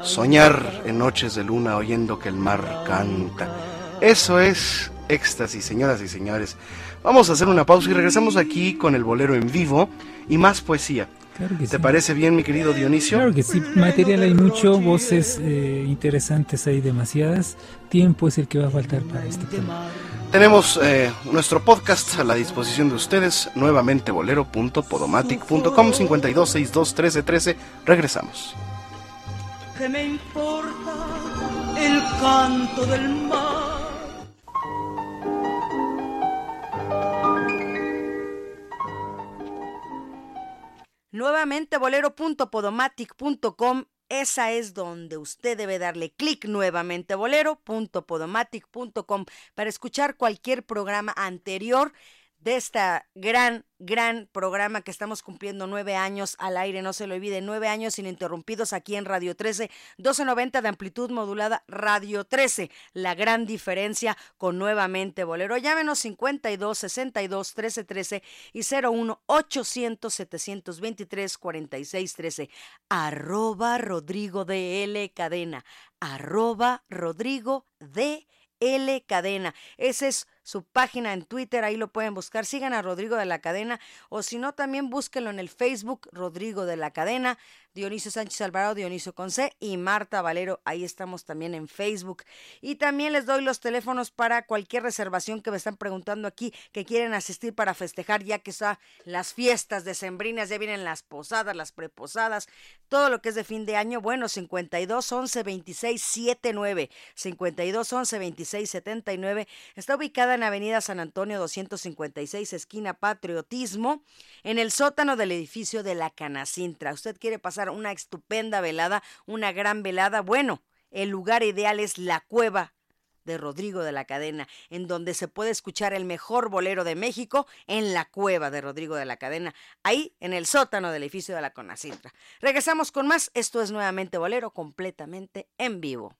Soñar en noches de luna oyendo que el mar canta. Eso es éxtasis, señoras y señores. Vamos a hacer una pausa y regresamos aquí con el bolero en vivo y más poesía. Claro que ¿Te sí. parece bien, mi querido Dionisio? Claro que sí, material hay mucho, voces eh, interesantes hay demasiadas, tiempo es el que va a faltar para este programa. Tenemos eh, nuestro podcast a la disposición de ustedes, nuevamente bolero.podomatic.com 52621313. Regresamos. ¿Qué me importa el canto del mar? Nuevamente bolero.podomatic.com. Esa es donde usted debe darle clic nuevamente bolero.podomatic.com para escuchar cualquier programa anterior de esta gran, gran programa que estamos cumpliendo nueve años al aire, no se lo olvide, nueve años ininterrumpidos aquí en Radio 13, 1290 de amplitud modulada Radio 13, la gran diferencia con nuevamente Bolero. Llámenos 52 62 13 13 y 01 800 723 46 13, arroba Rodrigo de L Cadena, arroba Rodrigo de L Cadena. Esa es su página en Twitter, ahí lo pueden buscar. Sigan a Rodrigo de la Cadena o si no, también búsquenlo en el Facebook, Rodrigo de la Cadena, Dionisio Sánchez Alvarado, Dionisio Conce y Marta Valero. Ahí estamos también en Facebook. Y también les doy los teléfonos para cualquier reservación que me están preguntando aquí, que quieren asistir para festejar, ya que está las fiestas decembrinas, ya vienen las posadas, las preposadas, todo lo que es de fin de año. Bueno, 52 11 26 79, 52 11 26 79. Está ubicada en Avenida San Antonio 256, esquina Patriotismo, en el sótano del edificio de la Canacintra. Usted quiere pasar una estupenda velada, una gran velada. Bueno, el lugar ideal es la cueva de Rodrigo de la Cadena, en donde se puede escuchar el mejor bolero de México en la cueva de Rodrigo de la Cadena, ahí en el sótano del edificio de la Conacintra. Regresamos con más, esto es nuevamente bolero completamente en vivo.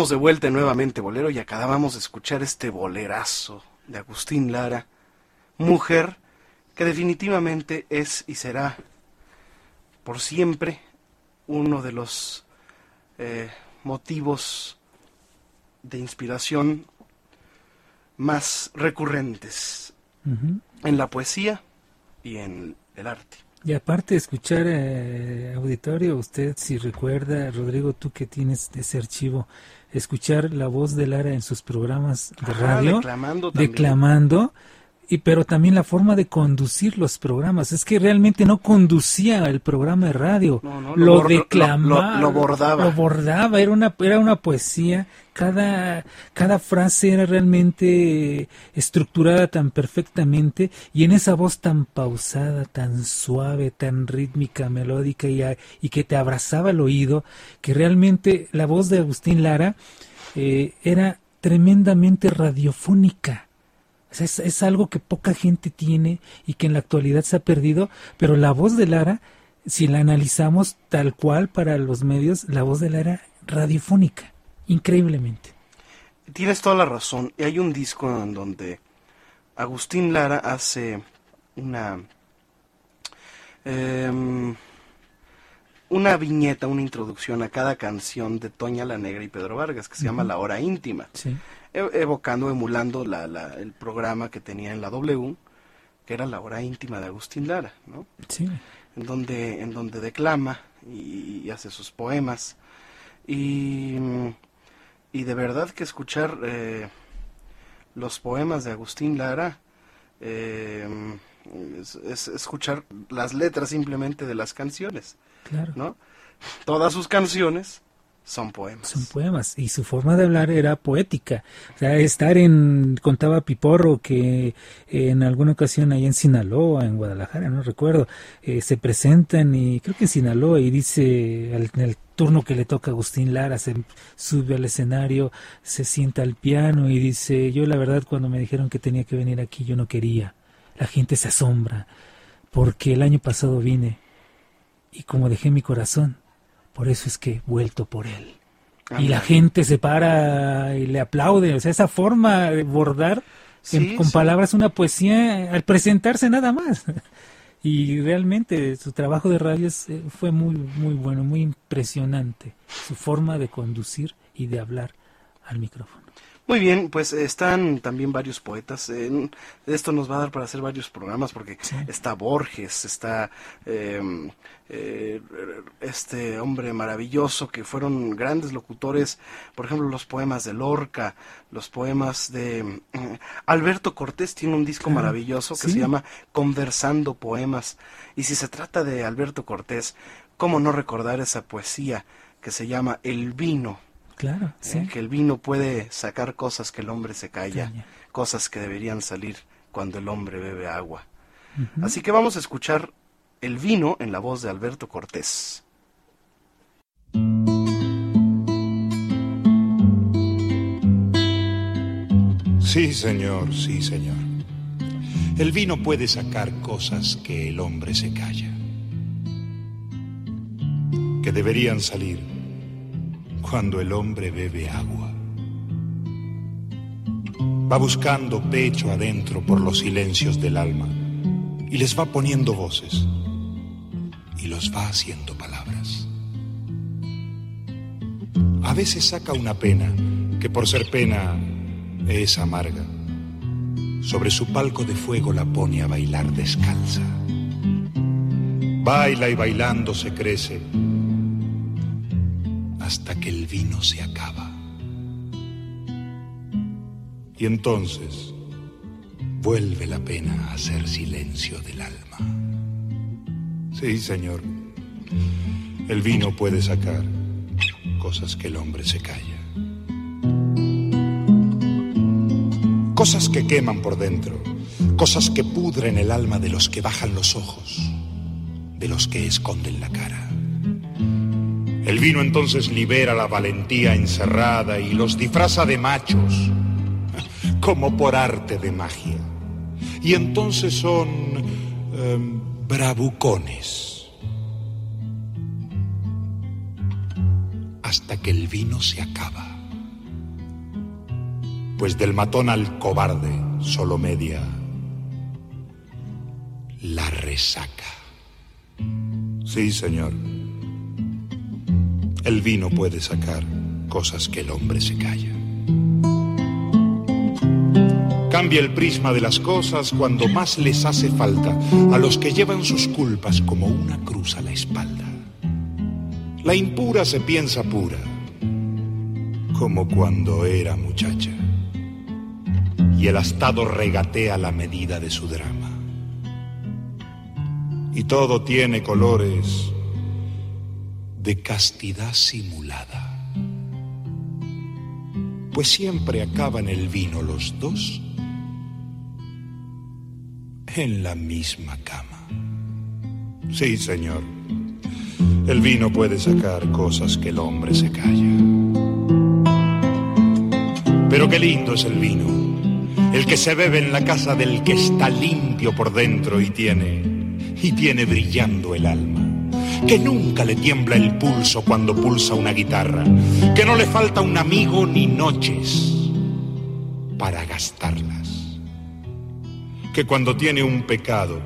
Estamos de vuelta nuevamente, bolero, y acabamos de escuchar este bolerazo de Agustín Lara, mujer que definitivamente es y será por siempre uno de los eh, motivos de inspiración más recurrentes en la poesía y en el arte. Y aparte de escuchar eh, auditorio, usted si recuerda, Rodrigo, tú que tienes ese archivo, escuchar la voz de Lara en sus programas de radio, declamando, y pero también la forma de conducir los programas. Es que realmente no conducía el programa de radio, No, no, lo lo, declamaba, lo- lo bordaba. lo bordaba, era una, era una poesía. Cada, cada frase era realmente estructurada tan perfectamente y en esa voz tan pausada, tan suave, tan rítmica, melódica y, y que te abrazaba el oído, que realmente la voz de Agustín Lara eh, era tremendamente radiofónica. O sea, es, es algo que poca gente tiene y que en la actualidad se ha perdido, pero la voz de Lara, si la analizamos tal cual para los medios, la voz de Lara radiofónica, increíblemente. Tienes toda la razón. Y hay un disco en donde Agustín Lara hace una em, una viñeta, una introducción a cada canción de Toña la Negra y Pedro Vargas, que se llama. La Hora Íntima, Sí. Evocando, emulando la, la- el programa que tenía en la W, que era La Hora Íntima de Agustín Lara, ¿no? Sí. en donde, en donde declama y, y hace sus poemas. Y, y de verdad que escuchar eh, los poemas de Agustín Lara eh, es, es escuchar las letras simplemente de las canciones, Claro. ¿no? Todas sus canciones son poemas. Son poemas. Y su forma de hablar era poética. O sea, estar en, contaba Piporro que en alguna ocasión ahí en Sinaloa, en Guadalajara, no recuerdo, eh, se presentan y creo que en Sinaloa y dice en el turno que le toca Agustín Lara, se sube al escenario, se sienta al piano y dice, yo la verdad cuando me dijeron que tenía que venir aquí yo no quería. La gente se asombra porque el año pasado vine y como dejé mi corazón, por eso es que he vuelto por él. y la gente se para y le aplaude. O sea, esa forma de bordar con palabras una poesía al presentarse nada más. y realmente su trabajo de radio eh, fue muy, muy bueno, muy impresionante. Su forma de conducir y de hablar al micrófono. Muy bien, pues están también varios poetas. esto nos va a dar para hacer varios programas porque está Borges, está em, eh, este hombre maravilloso que fueron grandes locutores, por ejemplo, los poemas de Lorca, los poemas de eh, Alberto Cortés tiene un disco maravilloso que se llama Conversando Poemas. Y si se trata de Alberto Cortés, ¿cómo no recordar esa poesía que se llama El vino? Claro, ¿Eh? sí. que el vino puede sacar cosas que el hombre se calla, cosas que deberían salir cuando el hombre bebe agua. Así que vamos a escuchar El vino en la voz de Alberto Cortés. Sí, señor, sí, señor. El vino puede sacar cosas que el hombre se calla, que deberían salir cuando el hombre bebe agua. Va buscando pecho adentro por los silencios del alma y les va poniendo voces y los va haciendo palabras. A veces saca una pena que por ser pena es amarga. Sobre su palco de fuego la pone a bailar descalza. Baila y bailando se crece hasta que el vino se acaba. Y entonces vuelve la pena a hacer silencio del alma. Sí, Señor, el vino puede sacar cosas que el hombre se calla. Cosas que queman por dentro, cosas que pudren el alma de los que bajan los ojos, de los que esconden la cara. El vino entonces libera la valentía encerrada y los disfraza de machos, como por arte de magia. Y entonces son em, bravucones. Hasta que el vino se acaba. Pues del matón al cobarde solo media la resaca. Sí, señor. El vino puede sacar cosas que el hombre se calla. Cambia el prisma de las cosas cuando más les hace falta a los que llevan sus culpas como una cruz a la espalda. La impura se piensa pura, como cuando era muchacha, y el astado regatea la medida de su drama. Y todo tiene colores de castidad simulada. Pues siempre acaban el vino los dos en la misma cama. Sí, señor. El vino puede sacar cosas que el hombre se calla. Pero qué lindo es el vino, el que se bebe en la casa del que está limpio por dentro y tiene y tiene brillando el alma que nunca le tiembla el pulso cuando pulsa una guitarra, que no le falta un amigo ni noches para gastarlas, que cuando tiene un pecado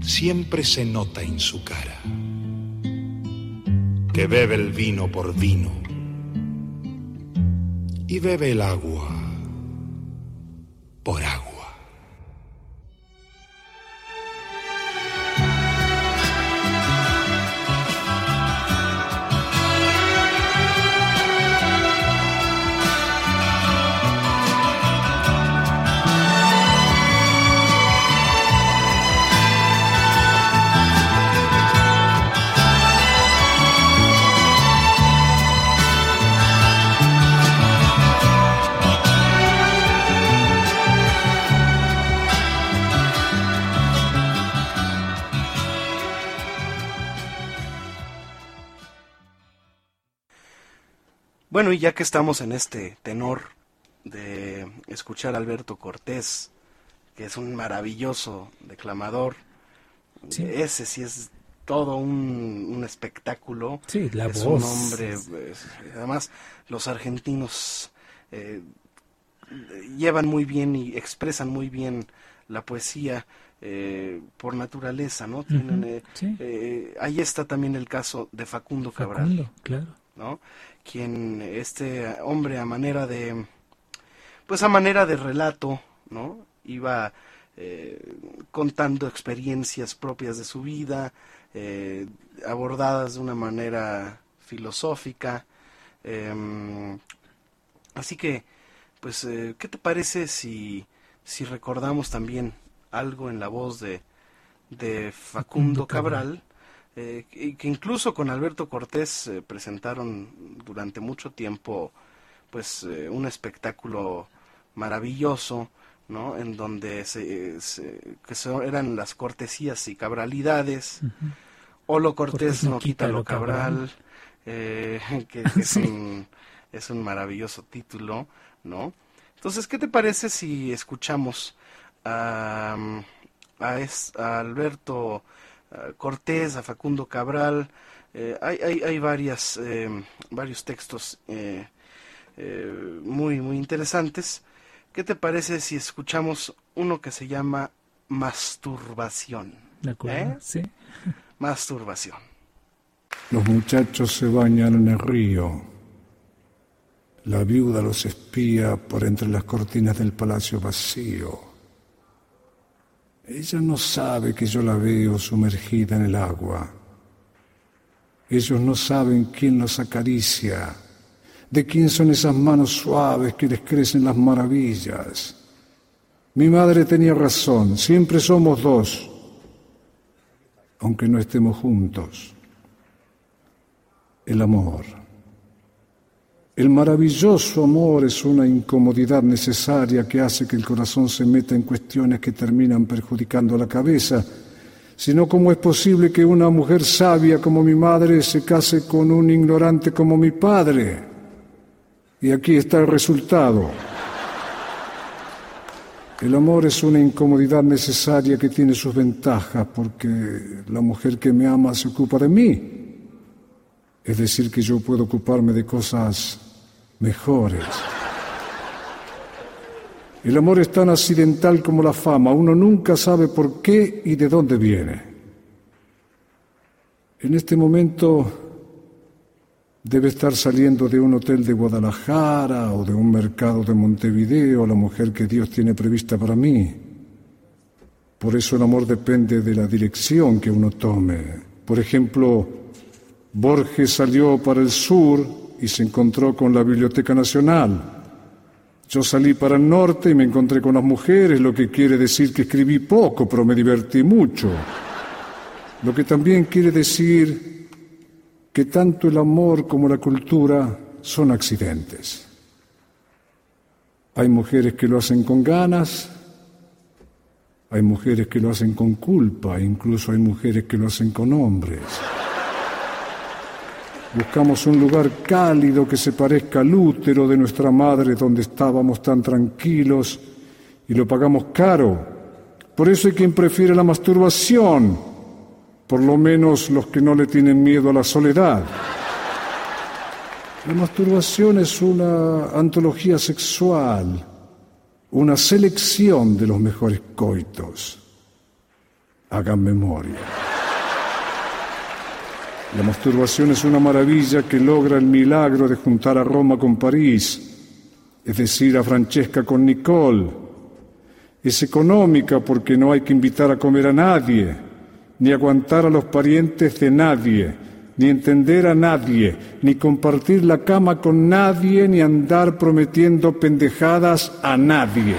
siempre se nota en su cara, que bebe el vino por vino y bebe el agua por agua. Bueno, y ya que estamos en este tenor de escuchar a Alberto Cortés, que es un maravilloso declamador, ese sí es todo un, espectáculo. Sí, la es voz. un hombre, además los argentinos eh, llevan muy bien y expresan muy bien la poesía eh, por naturaleza, ¿no? Tienen, eh, eh, ahí está también el caso de Facundo Cabral. Facundo, claro. ¿no? Quien, este hombre a manera de, pues a manera de relato, ¿no? Iba contando experiencias propias de su vida, abordadas de una manera filosófica. Em, así que, pues, ¿qué te parece si, si recordamos también algo en la voz de, de Facundo Cabral, eh, que incluso con Alberto Cortés eh, presentaron durante mucho tiempo pues eh, un espectáculo maravilloso, ¿no? En donde se, que eran las cortesías y cabralidades. Olo Cortés, no quita lo cabral, que es, un, es un maravilloso título, ¿no? Entonces, ¿qué te parece si escuchamos a, a, Alberto Cortés, a Facundo Cabral. Eh, hay, hay, hay varias, eh, varios textos eh, muy, muy interesantes. ¿Qué te parece si escuchamos uno que se llama Masturbación? De acuerdo, sí. Masturbación. Los muchachos se bañan en el río. La viuda los espía por entre las cortinas del palacio vacío. Ella no sabe que yo la veo sumergida en el agua. Ellos no saben quién los acaricia, de quién son esas manos suaves que les crecen las maravillas. Mi madre tenía razón, siempre somos dos, aunque no estemos juntos. El amor. El maravilloso amor es una incomodidad necesaria que hace que el corazón se meta en cuestiones que terminan perjudicando la cabeza, sino cómo es posible que una mujer sabia como mi madre se case con un ignorante como mi padre. Y aquí está el resultado. El amor es una incomodidad necesaria que tiene sus ventajas porque la mujer que me ama se ocupa de mí. Es decir, que yo puedo ocuparme de cosas mejores. El amor es tan accidental como la fama, uno nunca sabe por qué y de dónde viene. En este momento debe estar saliendo de un hotel de Guadalajara o de un mercado de Montevideo la mujer que Dios tiene prevista para mí. Por eso el amor depende de la dirección que uno tome. Por ejemplo, Borges salió para el sur y se encontró con la Biblioteca Nacional. Yo salí para el norte y me encontré con las mujeres, lo que quiere decir que escribí poco, pero me divertí mucho. Lo que también quiere decir que tanto el amor como la cultura son accidentes. Hay mujeres que lo hacen con ganas, hay mujeres que lo hacen con culpa, incluso hay mujeres que lo hacen con hombres. Buscamos un lugar cálido que se parezca al útero de nuestra madre donde estábamos tan tranquilos y lo pagamos caro. Por eso hay quien prefiere la masturbación, por lo menos los que no le tienen miedo a la soledad. La masturbación es una antología sexual, una selección de los mejores coitos. Hagan memoria. La masturbación es una maravilla que logra el milagro de juntar a Roma con París, es decir, a Francesca con Nicole. Es económica porque no hay que invitar a comer a nadie, ni aguantar a los parientes de nadie, ni entender a nadie, ni compartir la cama con nadie, ni andar prometiendo pendejadas a nadie.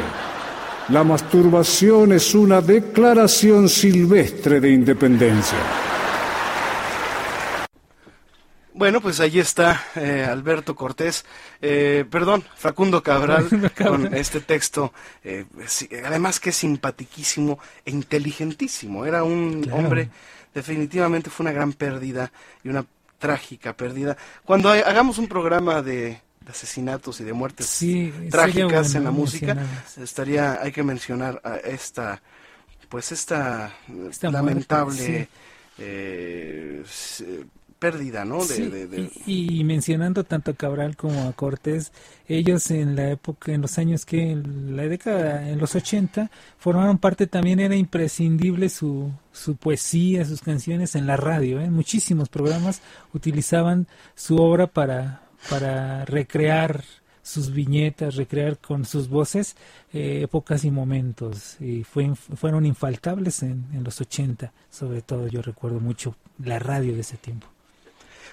La masturbación es una declaración silvestre de independencia. Bueno, pues ahí está eh, Alberto Cortés, eh, perdón, Facundo Cabral, con este texto, eh, además que es simpatiquísimo e inteligentísimo. Era un hombre, definitivamente fue una gran pérdida y una trágica pérdida. Cuando hagamos un programa de, asesinatos y de muertes Sí, trágicas en la música, estaría, hay que mencionar a esta, pues esta, Esta lamentable muerte, eh, pérdida, ¿no? De, Sí, de- de- y, y mencionando tanto a Cabral como a Cortés, ellos en la época, en los años que, en la década, en los 80, formaron parte también, era imprescindible su, su poesía, sus canciones en la radio, ¿eh? muchísimos programas utilizaban su obra para, para recrear sus viñetas, recrear con sus voces eh, épocas y momentos. Y fue, fueron infaltables en, en los 80, sobre todo yo recuerdo mucho la radio de ese tiempo.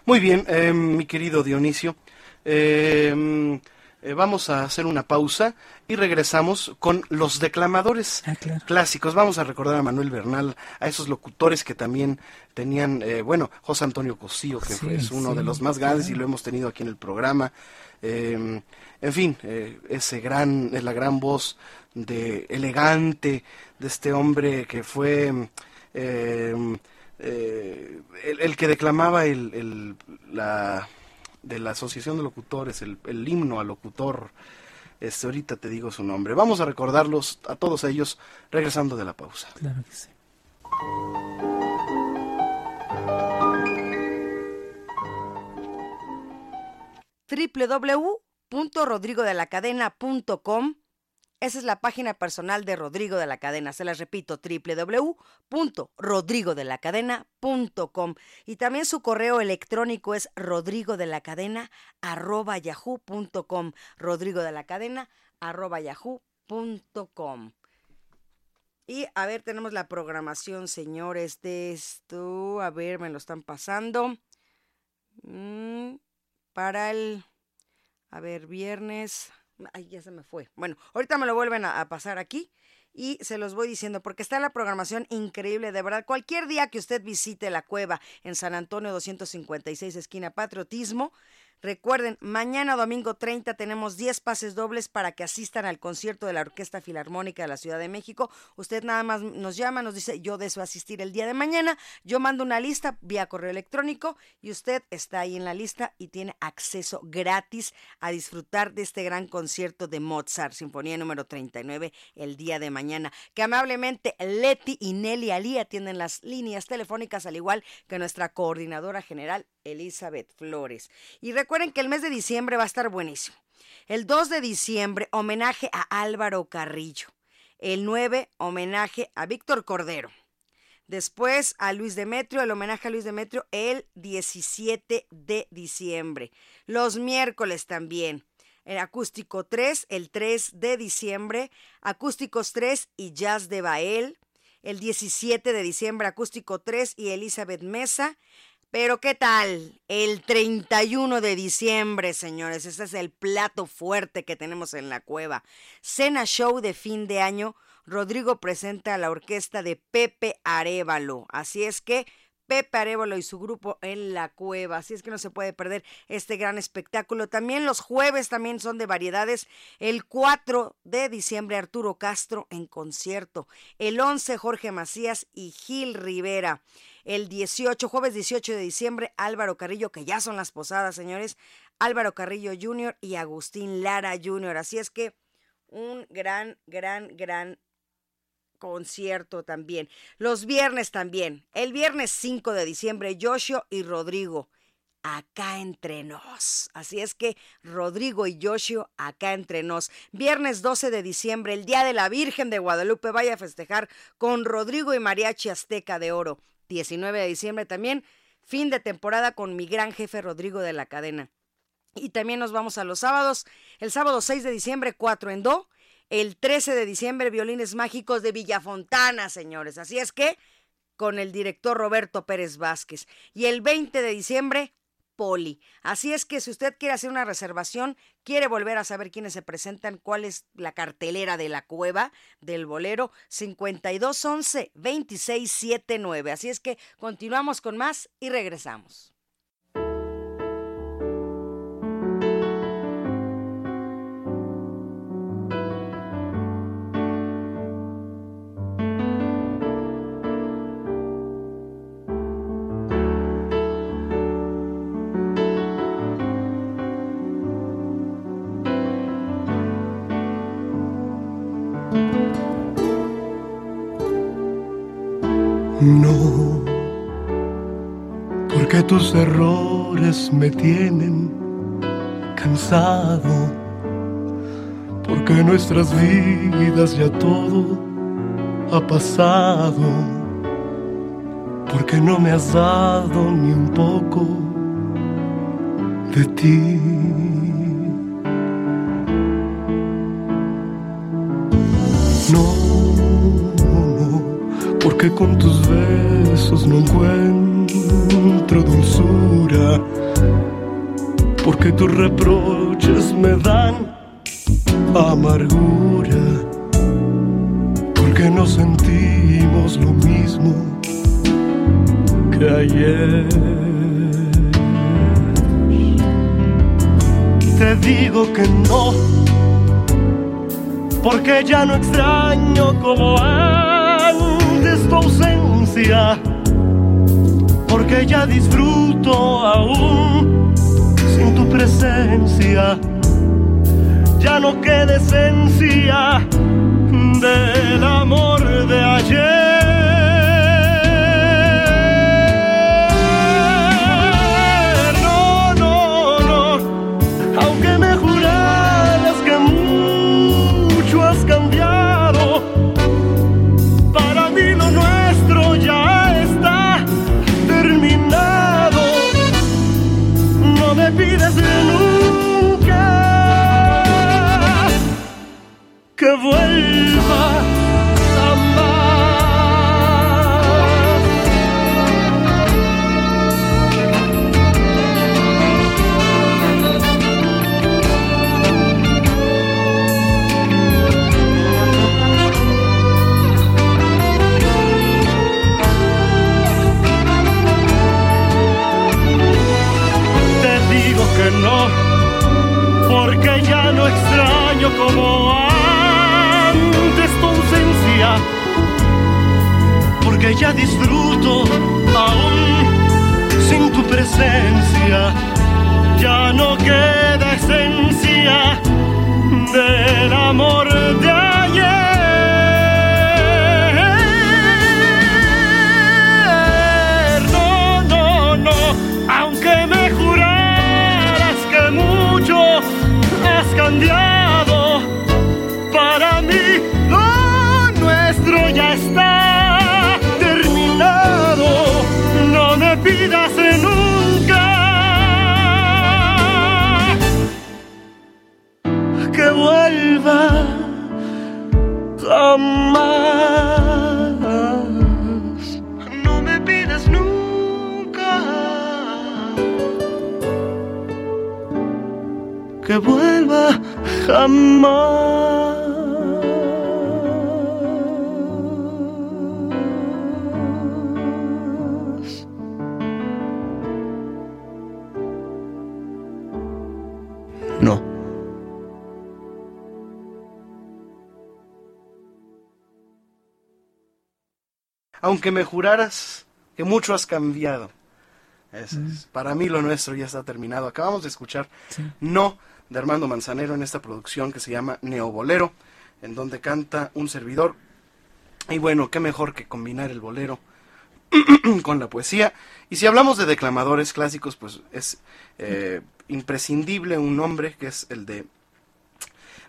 Muy bien, eh, mi querido Dionisio. eh, eh, vamos a hacer una pausa y regresamos con los declamadores clásicos. Vamos a recordar a Manuel Bernal, a esos locutores que también tenían, eh, bueno, José Antonio Cosío, que Sí, es uno sí, de los más grandes y lo hemos tenido aquí en el programa. Eh, en fin, eh, ese gran, es la gran voz de elegante de este hombre que fue eh, el, el que declamaba el, el- la de la Asociación de Locutores, el, el himno al locutor. Este, ahorita te digo su nombre. Vamos a recordarlos a todos ellos regresando de la pausa. Claro que sí. www.rodrigodelacadena.com Esa es la página personal de Rodrigo de la Cadena. Se las repito, www.rodrigodelacadena.com. Y también su correo electrónico es rodrigodelacadena.yahoo.com. rodrigodelacadena.yahoo.com. Y a ver, tenemos la programación, señores, de esto. A ver, me lo están pasando. Mm, para el, a ver, viernes. Ay, ya se me fue. Bueno, ahorita me lo vuelven a, a pasar aquí y se los voy diciendo porque está la programación increíble, de verdad. Cualquier día que usted visite la cueva en San Antonio 256, esquina Patriotismo, Recuerden, mañana domingo 30 tenemos 10 pases dobles para que asistan al concierto de la Orquesta Filarmónica de la Ciudad de México. Usted nada más nos llama, nos dice, yo deseo asistir el día de mañana, yo mando una lista vía correo electrónico y usted está ahí en la lista y tiene acceso gratis a disfrutar de este gran concierto de Mozart, Sinfonía número 39, el día de mañana. Que amablemente Leti y Nelly Ali atienden las líneas telefónicas, al igual que nuestra coordinadora general, Elizabeth Flores. Y recuerden que el mes de diciembre va a estar buenísimo. El 2 de diciembre, homenaje a Álvaro Carrillo. El 9, homenaje a Víctor Cordero. Después a Luis Demetrio, el homenaje a Luis Demetrio el 17 de diciembre. Los miércoles también. El acústico 3, el 3 de diciembre. Acústicos 3 y Jazz de Bael. El 17 de diciembre, acústico 3 y Elizabeth Mesa. Pero ¿qué tal? El 31 de diciembre, señores, ese es el plato fuerte que tenemos en la cueva. Cena Show de fin de año. Rodrigo presenta a la orquesta de Pepe Arevalo. Así es que Pepe Arevalo y su grupo en la cueva. Así es que no se puede perder este gran espectáculo. También los jueves también son de variedades. El 4 de diciembre Arturo Castro en concierto. El 11 Jorge Macías y Gil Rivera. El 18, jueves 18 de diciembre, Álvaro Carrillo, que ya son las posadas, señores. Álvaro Carrillo Jr. y Agustín Lara Jr. Así es que un gran, gran, gran concierto también. Los viernes también. El viernes 5 de diciembre, Yoshio y Rodrigo. Acá entre nos. Así es que Rodrigo y Yoshio acá entre nos. Viernes 12 de diciembre, el Día de la Virgen de Guadalupe. Vaya a festejar con Rodrigo y Mariachi Azteca de Oro. 19 de diciembre también, fin de temporada con mi gran jefe Rodrigo de la cadena. Y también nos vamos a los sábados. El sábado 6 de diciembre, 4 en Do. El 13 de diciembre, Violines Mágicos de Villafontana, señores. Así es que, con el director Roberto Pérez Vázquez. Y el 20 de diciembre, Poli. Así es que si usted quiere hacer una reservación, quiere volver a saber quiénes se presentan, cuál es la cartelera de la cueva del bolero 5211 2679. Así es que continuamos con más y regresamos. No, porque tus errores me tienen cansado, porque nuestras vidas ya todo ha pasado, porque no me has dado ni un poco de ti. No, porque con tus besos no encuentro dulzura, porque tus reproches me dan amargura, porque no sentimos lo mismo que ayer. Te digo que no porque ya no extraño como antes tu ausencia, porque ya disfruto aún sin tu presencia, ya no queda esencia del amor de ayer. Aunque me juraras que mucho has cambiado. Es- Para mí lo nuestro ya está terminado. Acabamos de escuchar No de Armando Manzanero en esta producción que se llama Neobolero, en donde canta un servidor. Y bueno, qué mejor que combinar el bolero con la poesía. Y si hablamos de declamadores clásicos, pues es eh, imprescindible un nombre que es el de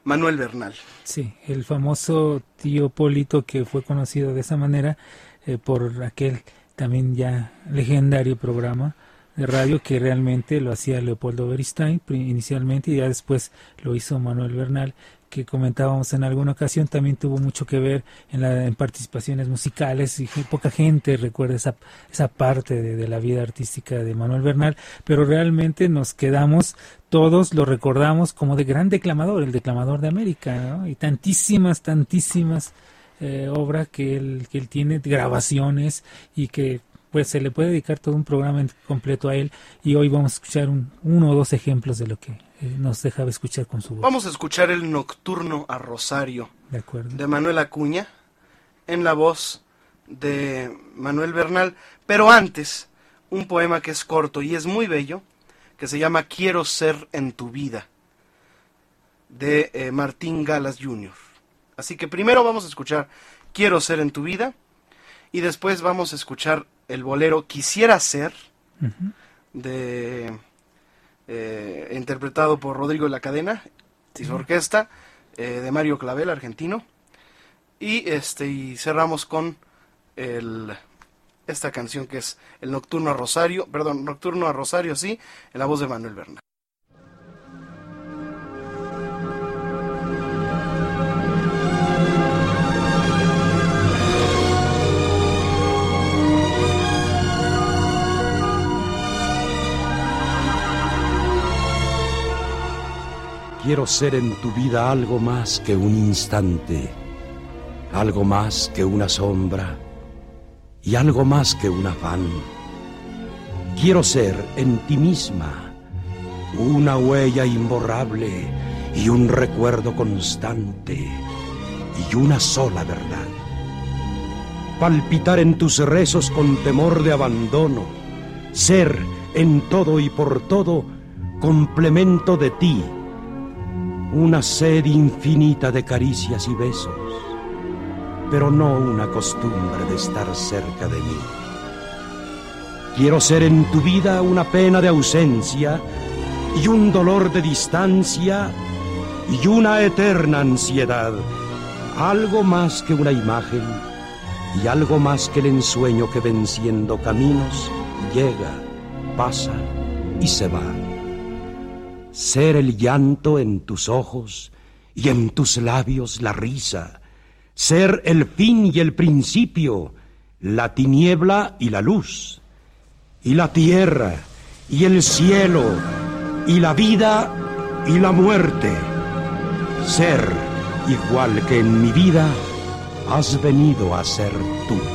Manuel Bernal. Sí, el famoso tío Polito que fue conocido de esa manera eh, por aquel también ya legendario programa de radio que realmente lo hacía Leopoldo Beristain inicialmente y ya después lo hizo Manuel Bernal que comentábamos en alguna ocasión también tuvo mucho que ver en, la, participaciones musicales y poca gente recuerda esa, esa parte de, de la vida artística de Manuel Bernal pero realmente nos quedamos todos lo recordamos como de gran declamador el declamador de América ¿no? y tantísimas tantísimas eh, obra que él, que él tiene, grabaciones y que pues se le puede dedicar todo un programa completo a él y hoy vamos a escuchar un, uno o dos ejemplos de lo que eh, nos dejaba escuchar con su voz. Vamos a escuchar el Nocturno a Rosario De acuerdo. de Manuel Acuña en la voz de Manuel Bernal, pero antes un poema que es corto y es muy bello, que se llama Quiero ser en tu vida, de eh, Martín Galas Jr. Así que primero vamos a escuchar Quiero ser en tu vida Y después vamos a escuchar el bolero Quisiera ser, de, eh, interpretado por Rodrigo La Cadena y su orquesta, eh, de Mario Clavel, argentino. Y, este, y cerramos con el, esta canción que es El Nocturno a Rosario, perdón, Nocturno a Rosario, sí, en la voz de Manuel Bernal. Quiero ser en tu vida algo más que un instante, algo más que una sombra y algo más que un afán. Quiero ser en ti misma una huella imborrable y un recuerdo constante y una sola verdad. Palpitar en tus rezos con temor de abandono, ser en todo y por todo complemento de ti una sed infinita de caricias y besos, pero no una costumbre de estar cerca de mí. Quiero ser en tu vida una pena de ausencia y un dolor de distancia y una eterna ansiedad, algo más que una imagen y algo más que el ensueño que venciendo caminos llega, pasa y se va ser el llanto en tus ojos y en tus labios la risa, ser el fin y el principio, la tiniebla y la luz, y la tierra y el cielo, y la vida y la muerte, ser igual que en mi vida has venido a ser tú.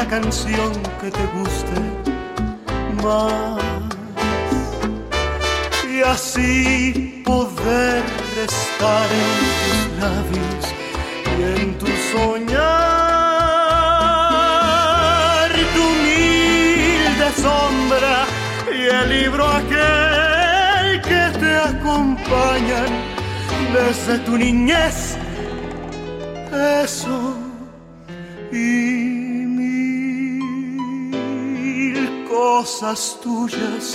la canción que te guste más. Y así poder estar en tus labios y en tu soñar. Tu humilde sombra y el libro aquel que te acompañan desde tu niñez. Cosas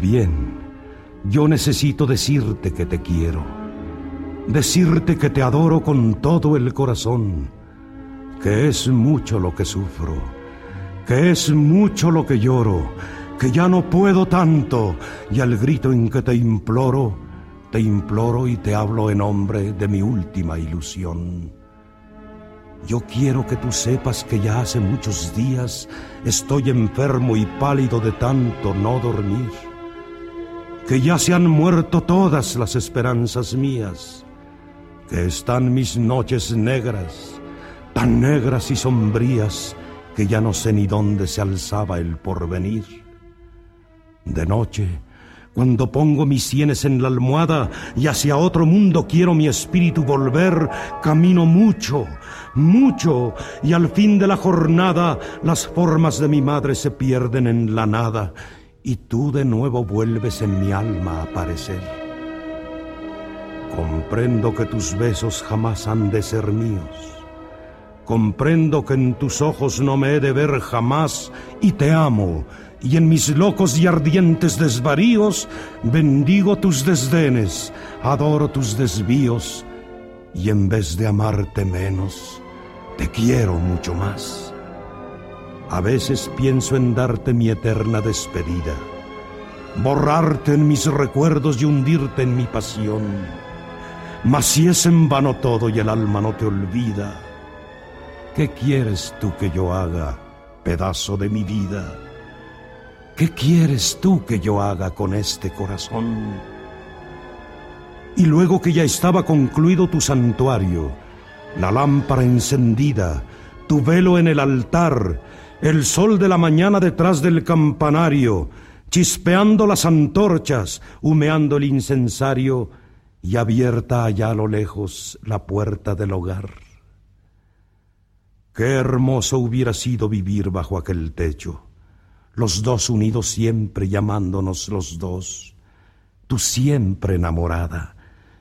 Bien, yo necesito decirte que te quiero, decirte que te adoro con todo el corazón, que es mucho lo que sufro, que es mucho lo que lloro, que ya no puedo tanto, y al grito en que te imploro, te imploro y te hablo en nombre de mi última ilusión. Yo quiero que tú sepas que ya hace muchos días estoy enfermo y pálido de tanto no dormir, que ya se han muerto todas las esperanzas mías, que están mis noches negras, tan negras y sombrías que ya no sé ni dónde se alzaba el porvenir. De noche, cuando pongo mis sienes en la almohada y hacia otro mundo quiero mi espíritu volver, camino mucho, mucho, y al fin de la jornada las formas de mi madre se pierden en la nada y tú de nuevo vuelves en mi alma a aparecer. Comprendo que tus besos jamás han de ser míos. Comprendo que en tus ojos no me he de ver jamás y te amo y en mis locos y ardientes desvaríos bendigo tus desdenes, adoro tus desvíos, y en vez de amarte menos, te quiero mucho más. A veces pienso en darte mi eterna despedida, borrarte en mis recuerdos y hundirte en mi pasión. Mas si es en vano todo y el alma no te olvida, ¿qué quieres tú que yo haga, pedazo de mi vida? ¿Qué quieres tú que yo haga con este corazón? Y luego que ya estaba concluido tu santuario, la lámpara encendida, tu velo en el altar, el sol de la mañana detrás del campanario, chispeando las antorchas, humeando el incensario y abierta allá a lo lejos la puerta del hogar. Qué hermoso hubiera sido vivir bajo aquel techo los dos unidos siempre llamándonos los dos, tú siempre enamorada,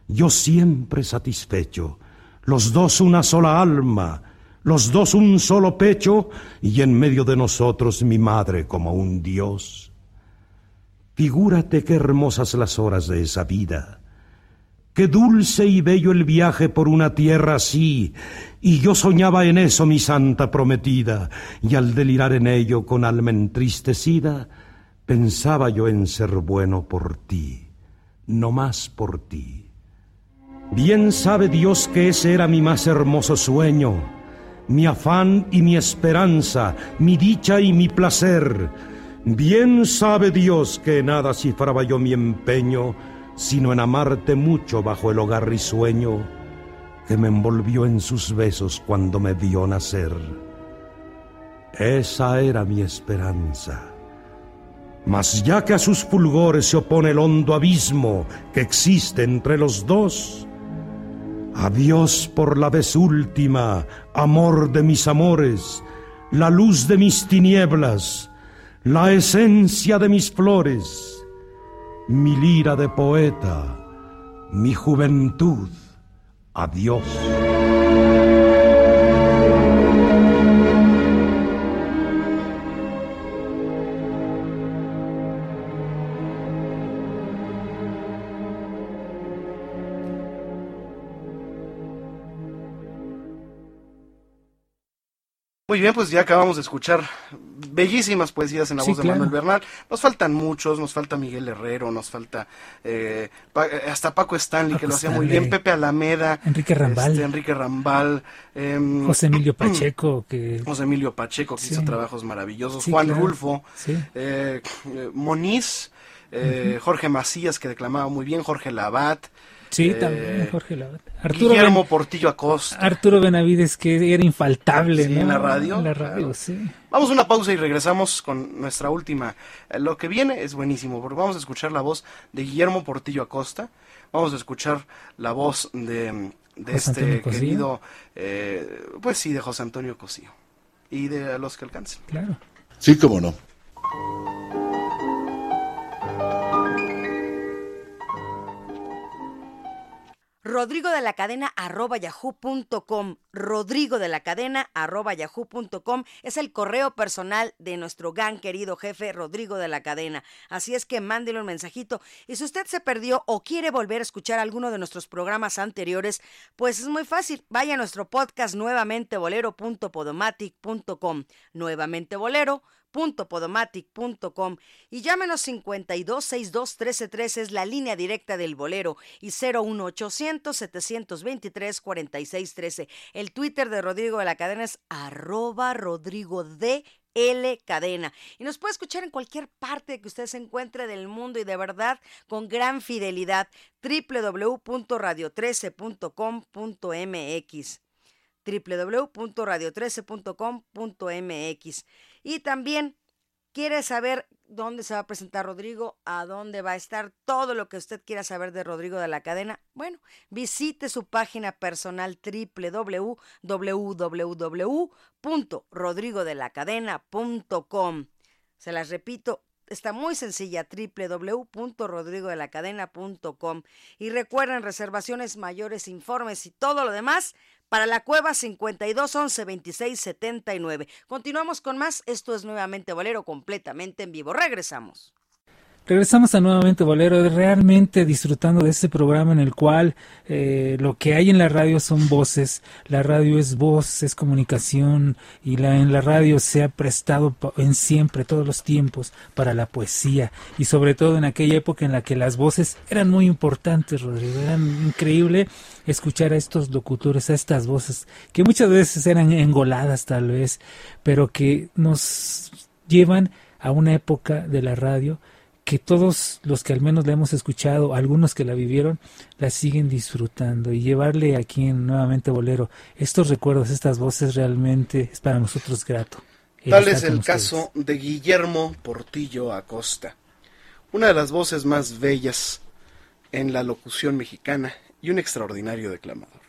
yo siempre satisfecho, los dos una sola alma, los dos un solo pecho y en medio de nosotros mi madre como un dios. Figúrate qué hermosas las horas de esa vida, Qué dulce y bello el viaje por una tierra así, y yo soñaba en eso mi santa prometida, y al delirar en ello con alma entristecida, pensaba yo en ser bueno por ti, no más por ti. Bien sabe Dios que ese era mi más hermoso sueño, mi afán y mi esperanza, mi dicha y mi placer. Bien sabe Dios que nada cifraba yo mi empeño, sino en amarte mucho bajo el hogar risueño que me envolvió en sus besos cuando me vio nacer. Esa era mi esperanza. Mas ya que a sus fulgores se opone el hondo abismo que existe entre los dos, adiós por la vez última, amor de mis amores, la luz de mis tinieblas, la esencia de mis flores mi lira de poeta, mi juventud, adiós. Muy bien, pues ya acabamos de escuchar bellísimas poesías en la voz de Manuel Bernal. Nos faltan muchos, nos falta Miguel Herrero, nos falta eh, hasta Paco Stanley, que lo hacía muy bien, Pepe Alameda, Enrique Rambal, este, Enrique Rambal em, José Emilio Pacheco, que José Emilio Pacheco, que hizo trabajos maravillosos, Juan Rulfo, eh, Moniz, eh, Jorge Macías, que declamaba muy bien, Jorge Labat. Sí, Eh, también Jorge Lavat. Guillermo Ben- Portillo Acosta. Arturo Benavides, que era infaltable, Sí, ¿no? en la radio, En la radio, claro. sí. Vamos a una pausa y regresamos con nuestra última. Eh, Lo que viene es buenísimo, porque vamos a escuchar la voz de Guillermo Portillo Acosta, vamos a escuchar la voz de, de este querido, eh, pues sí, de José Antonio Cosío, y de los que alcancen. Claro. Sí, cómo no. Rodrigo de la cadena arroba yahoo.com. Rodrigo de la cadena arroba yahoo.com es el correo personal de nuestro gran querido jefe Rodrigo de la cadena. Así es que mándele un mensajito. Y si usted se perdió o quiere volver a escuchar alguno de nuestros programas anteriores, pues es muy fácil. Vaya a nuestro podcast nuevamente bolero.podomatic.com. Nuevamente bolero podomatic.com y llámenos 5262 1313 es la línea directa del bolero y 01800 723 4613. El Twitter de Rodrigo de la Cadena es arroba Rodrigo de L Cadena. Y nos puede escuchar en cualquier parte que usted se encuentre del mundo y de verdad con gran fidelidad. www.radio13.com.mx www.radio13.com.mx y también quiere saber dónde se va a presentar Rodrigo, a dónde va a estar, todo lo que usted quiera saber de Rodrigo de la cadena, bueno, visite su página personal www.rodrigodelacadena.com. Se las repito, está muy sencilla, www.rodrigodelacadena.com. Y recuerden, reservaciones mayores, informes y todo lo demás para la cueva 52 11 26 79. Continuamos con más. Esto es nuevamente Bolero completamente en vivo. Regresamos. Regresamos a nuevamente Bolero, realmente disfrutando de este programa en el cual eh, lo que hay en la radio son voces, la radio es voz, es comunicación y la, en la radio se ha prestado en siempre, todos los tiempos, para la poesía y sobre todo en aquella época en la que las voces eran muy importantes, Rodrigo, eran increíble escuchar a estos locutores, a estas voces que muchas veces eran engoladas tal vez, pero que nos llevan a una época de la radio que todos los que al menos la hemos escuchado, algunos que la vivieron, la siguen disfrutando y llevarle aquí en nuevamente Bolero estos recuerdos, estas voces realmente es para nosotros grato. Tal es el ustedes. caso de Guillermo Portillo Acosta, una de las voces más bellas en la locución mexicana y un extraordinario declamador.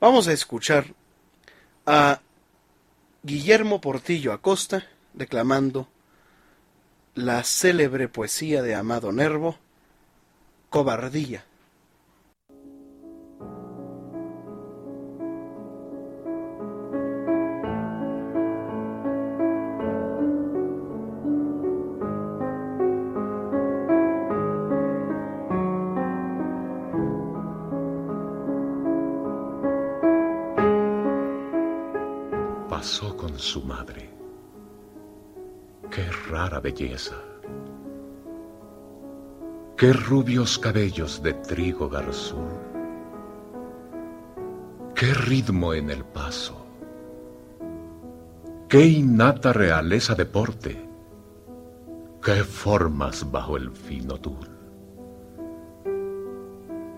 Vamos a escuchar a Guillermo Portillo Acosta declamando la célebre poesía de Amado Nervo, Cobardía. pasó con su madre. Qué rara belleza. Qué rubios cabellos de trigo garzul. Qué ritmo en el paso. Qué innata realeza de porte. Qué formas bajo el fino tul.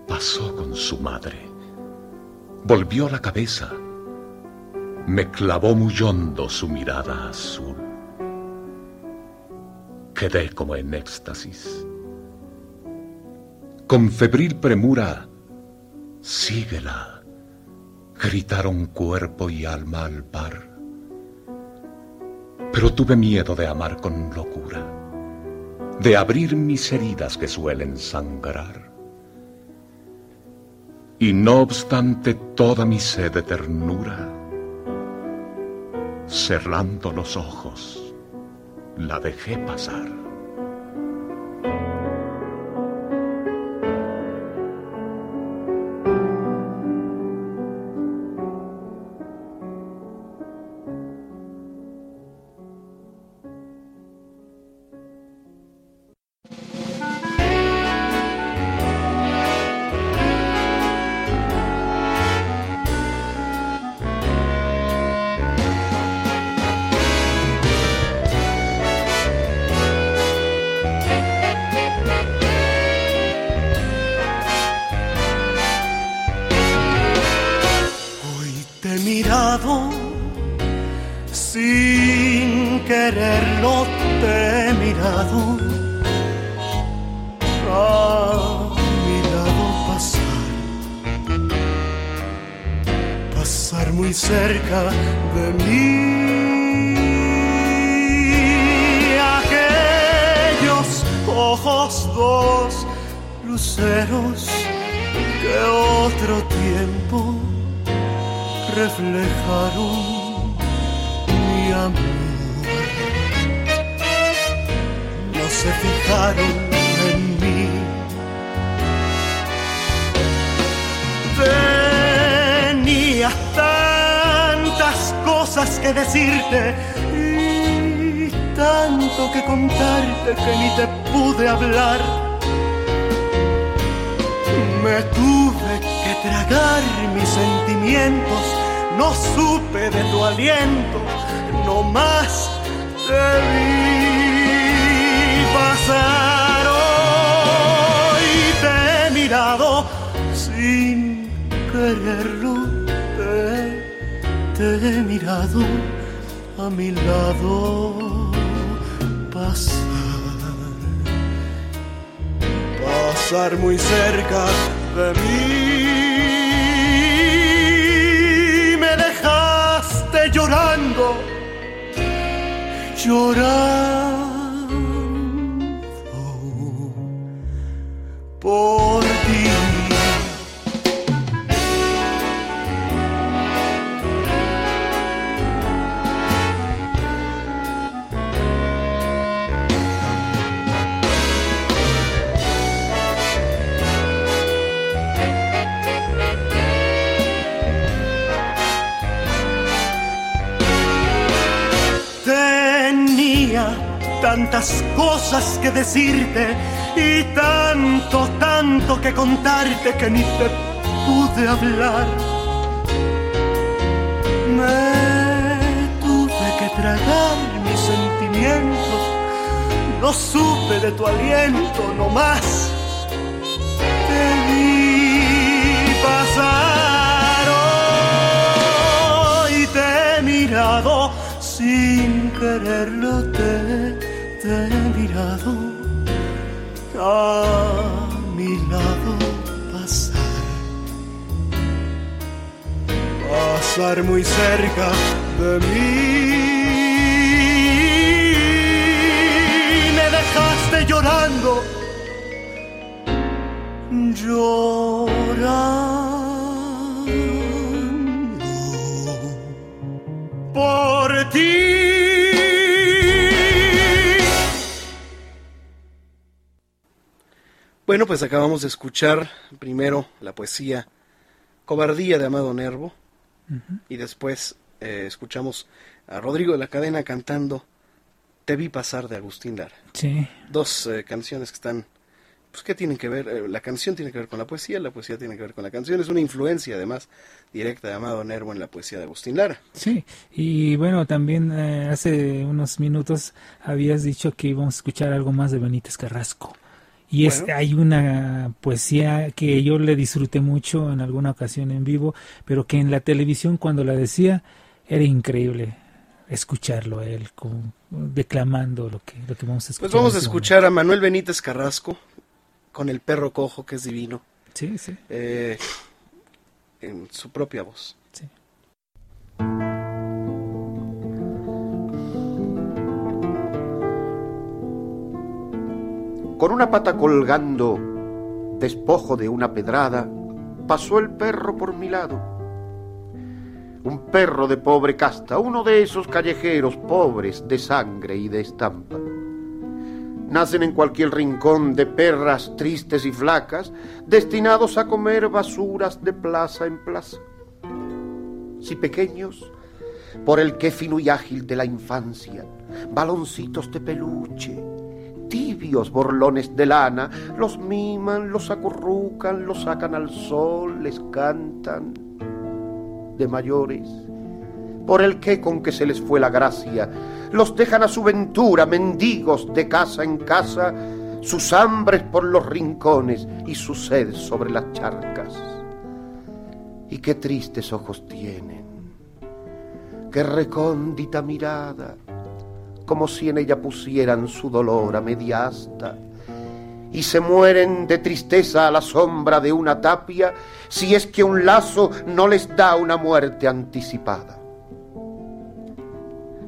Pasó con su madre. Volvió la cabeza me clavó muy hondo su mirada azul. Quedé como en éxtasis. Con febril premura, síguela, gritaron cuerpo y alma al par. Pero tuve miedo de amar con locura, de abrir mis heridas que suelen sangrar. Y no obstante toda mi sed de ternura, cerrando los ojos, la dejé pasar. No supe de tu aliento, no más. Te vi pasar hoy, te he mirado sin quererlo, te, te he mirado a mi lado pasar, pasar muy cerca de mí. Llorando, llorando por ti. Bueno, pues acabamos de escuchar primero la poesía Cobardía de Amado Nervo y después eh, escuchamos a Rodrigo de la Cadena cantando Te vi pasar de Agustín Lara. Sí. Dos eh, canciones que están, pues que tienen que ver, Eh, la canción tiene que ver con la poesía, la poesía tiene que ver con la canción, es una influencia además directa de Amado Nervo en la poesía de Agustín Lara. Sí, y bueno, también eh, hace unos minutos habías dicho que íbamos a escuchar algo más de Benítez Carrasco. Y es, Bueno. hay una poesía que yo le disfruté mucho en alguna ocasión en vivo, pero que en la televisión cuando la decía era increíble escucharlo a él como declamando lo que, lo que vamos a escuchar. Pues vamos a escuchar a Manuel Benítez Carrasco con el perro cojo que es divino. Sí, sí. Eh, en su propia voz. Sí. Con una pata colgando, despojo de una pedrada, pasó el perro por mi lado. Un perro de pobre casta, uno de esos callejeros pobres de sangre y de estampa. Nacen en cualquier rincón de perras tristes y flacas, destinados a comer basuras de plaza en plaza. Si pequeños, por el que fino y ágil de la infancia, baloncitos de peluche, tibios borlones de lana, los miman, los acurrucan, los sacan al sol, les cantan. De mayores, por el que con que se les fue la gracia, los dejan a su ventura, mendigos de casa en casa, sus hambres por los rincones y su sed sobre las charcas. Y qué tristes ojos tienen, qué recóndita mirada, como si en ella pusieran su dolor a media asta, y se mueren de tristeza a la sombra de una tapia, si es que un lazo no les da una muerte anticipada.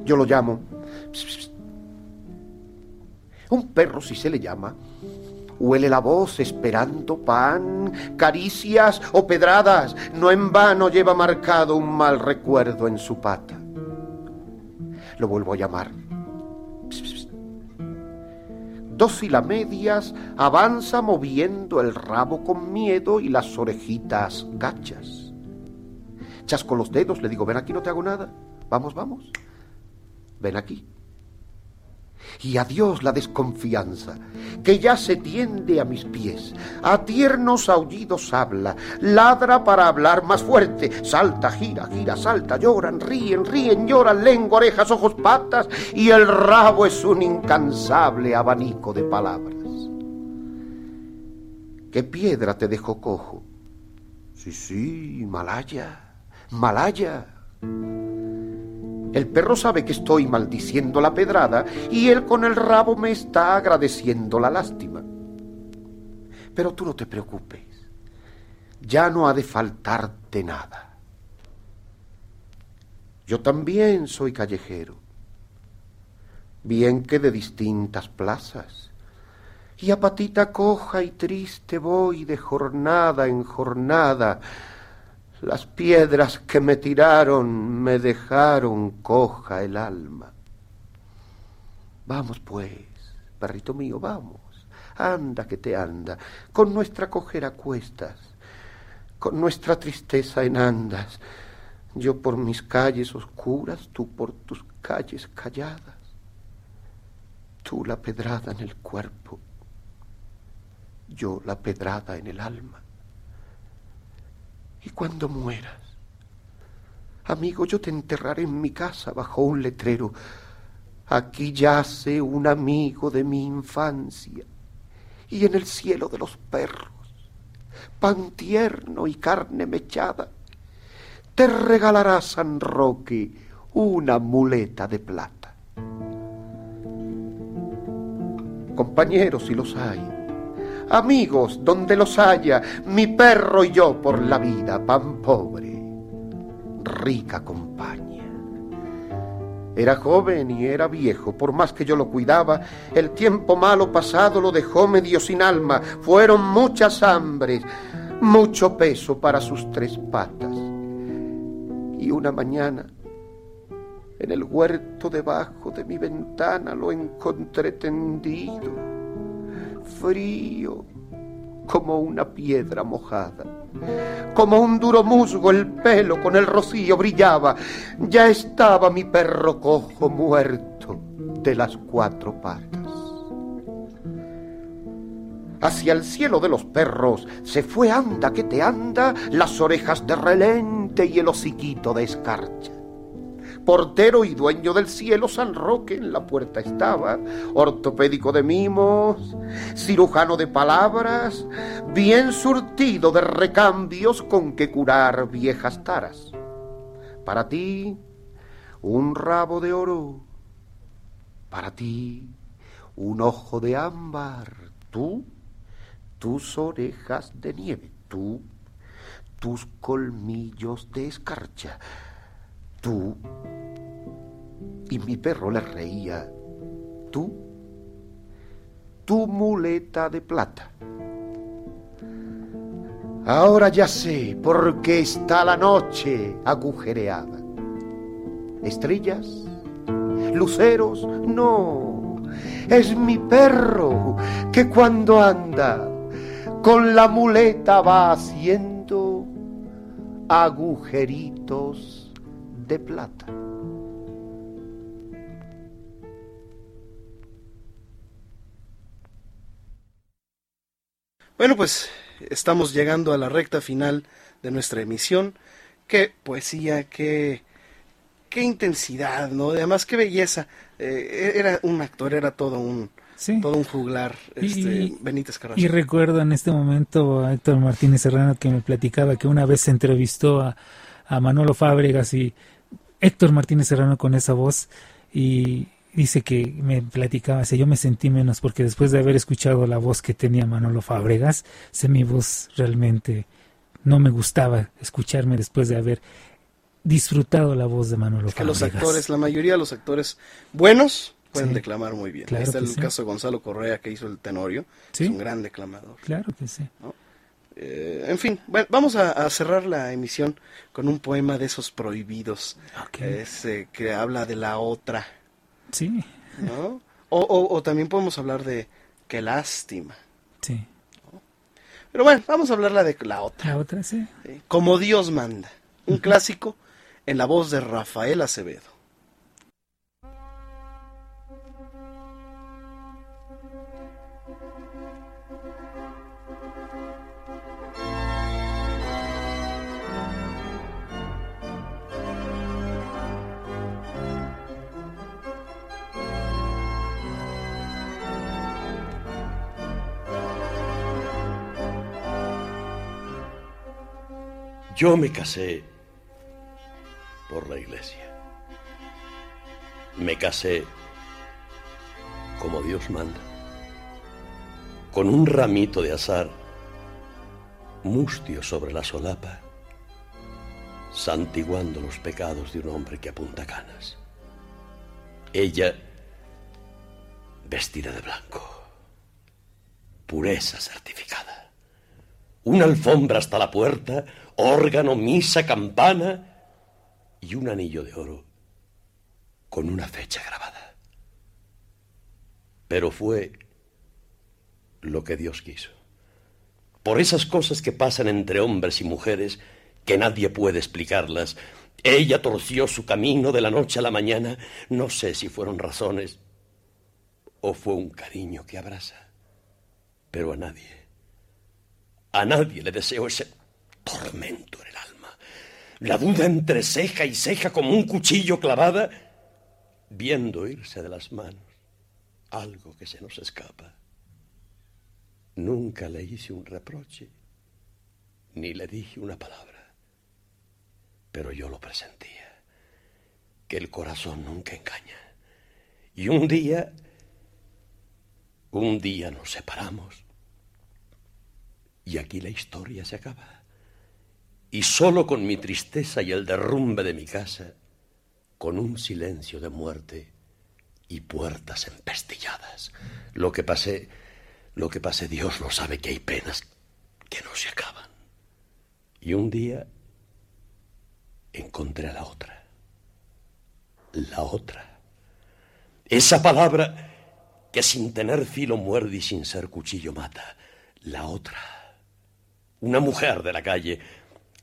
Yo lo llamo. Un perro, si se le llama, Huele la voz esperando pan, caricias o pedradas. No en vano lleva marcado un mal recuerdo en su pata. Lo vuelvo a llamar. Dócil a medias, avanza moviendo el rabo con miedo y las orejitas gachas. Chasco los dedos, le digo, ven aquí, no te hago nada. Vamos, vamos. Ven aquí y adiós la desconfianza, que ya se tiende a mis pies. A tiernos aullidos habla, ladra para hablar más fuerte, salta, gira, gira, salta, lloran, ríen, ríen, lloran, lengua, orejas, ojos, patas, y el rabo es un incansable abanico de palabras. ¿Qué piedra te dejó cojo? Sí, sí, Malaya, Malaya. El perro sabe que estoy maldiciendo la pedrada y él con el rabo me está agradeciendo la lástima. Pero tú no te preocupes, ya no ha de faltarte nada. Yo también soy callejero, bien que de distintas plazas, y a patita coja y triste voy de jornada en jornada, las piedras que me tiraron me dejaron coja el alma. Vamos pues, perrito mío, vamos. Anda que te anda, con nuestra cojera cuestas, con nuestra tristeza en andas. Yo por mis calles oscuras, tú por tus calles calladas. Tú la pedrada en el cuerpo, yo la pedrada en el alma. Y cuando mueras, amigo, yo te enterraré en mi casa bajo un letrero. Aquí yace un amigo de mi infancia. Y en el cielo de los perros, pan tierno y carne mechada, te regalará San Roque una muleta de plata. Compañeros, si los hay, amigos donde los haya, mi perro y yo por la vida, pan pobre, rica compañía. Era joven y era viejo, por más que yo lo cuidaba, el tiempo malo pasado lo dejó medio sin alma, fueron muchas hambres, mucho peso para sus tres patas. Y una mañana, en el huerto debajo de mi ventana, lo encontré tendido frío como una piedra mojada. Como un duro musgo el pelo con el rocío brillaba. Ya estaba mi perro cojo muerto de las cuatro patas. Hacia el cielo de los perros se fue anda que te anda, las orejas de relente y el hociquito de escarcha portero y dueño del cielo, San Roque en la puerta estaba, ortopédico de mimos, cirujano de palabras, bien surtido de recambios con que curar viejas taras. Para ti, un rabo de oro, para ti, un ojo de ámbar, tú, tus orejas de nieve, tú, tus colmillos de escarcha, tú. Y mi perro le reía, tú, tu muleta de plata. Ahora ya sé por qué está la noche agujereada. Estrellas, luceros, no. Es mi perro que cuando anda con la muleta va haciendo agujeritos de plata. Bueno, pues estamos llegando a la recta final de nuestra emisión. Qué poesía, qué, qué intensidad, ¿no? Además, qué belleza. Eh, era un actor, era todo un, todo un juglar, este, Benítez Carrasco. Y recuerdo en este momento a Héctor Martínez Serrano que me platicaba que una vez se entrevistó a, a Manolo Fábregas y Héctor Martínez Serrano con esa voz y dice que me platicaba, yo me sentí menos porque después de haber escuchado la voz que tenía Manolo Fábregas, sé mi voz realmente no me gustaba escucharme después de haber disfrutado la voz de Manolo es que los actores, la mayoría de los actores buenos pueden Sí. declamar muy bien. Claro Ahí está el sí. caso de Gonzalo Correa que hizo el Tenorio, Sí. es un gran declamador. Claro que sí. Eh, en fin, bueno, vamos a, a cerrar la emisión con un poema de esos prohibidos, ese que habla de la otra, Sí, ¿no? O, o- o también podemos hablar de qué lástima. sí. Pero bueno, vamos a hablarla de la otra. La otra sí. Como Dios manda, un clásico en la voz de Rafael Acevedo. Yo me casé por la iglesia. Me casé como Dios manda, con un ramito de azar mustio sobre la solapa, santiguando los pecados de un hombre que apunta canas. Ella vestida de blanco, pureza certificada, una alfombra hasta la puerta, órgano, misa, campana y un anillo de oro con una fecha grabada. Pero fue lo que Dios quiso. Por esas cosas que pasan entre hombres y mujeres que nadie puede explicarlas, ella torció su camino de la noche a la mañana. No sé si fueron razones o fue un cariño que abraza, pero a nadie, a nadie le deseo ese tormento en el alma. La duda entre ceja y ceja como un cuchillo clavada, viendo irse de las manos algo que se nos escapa. Nunca le hice un reproche, ni le dije una palabra, pero yo lo presentía, que el corazón nunca engaña. Y un día, un día nos separamos, y aquí la historia se acaba. Y solo con mi tristeza y el derrumbe de mi casa, con un silencio de muerte y puertas empestilladas, lo que pasé, lo que pasé, Dios lo sabe que hay penas que no se acaban. Y un día encontré a la otra, la otra, esa palabra que sin tener filo muerde y sin ser cuchillo mata, la otra, una mujer de la calle,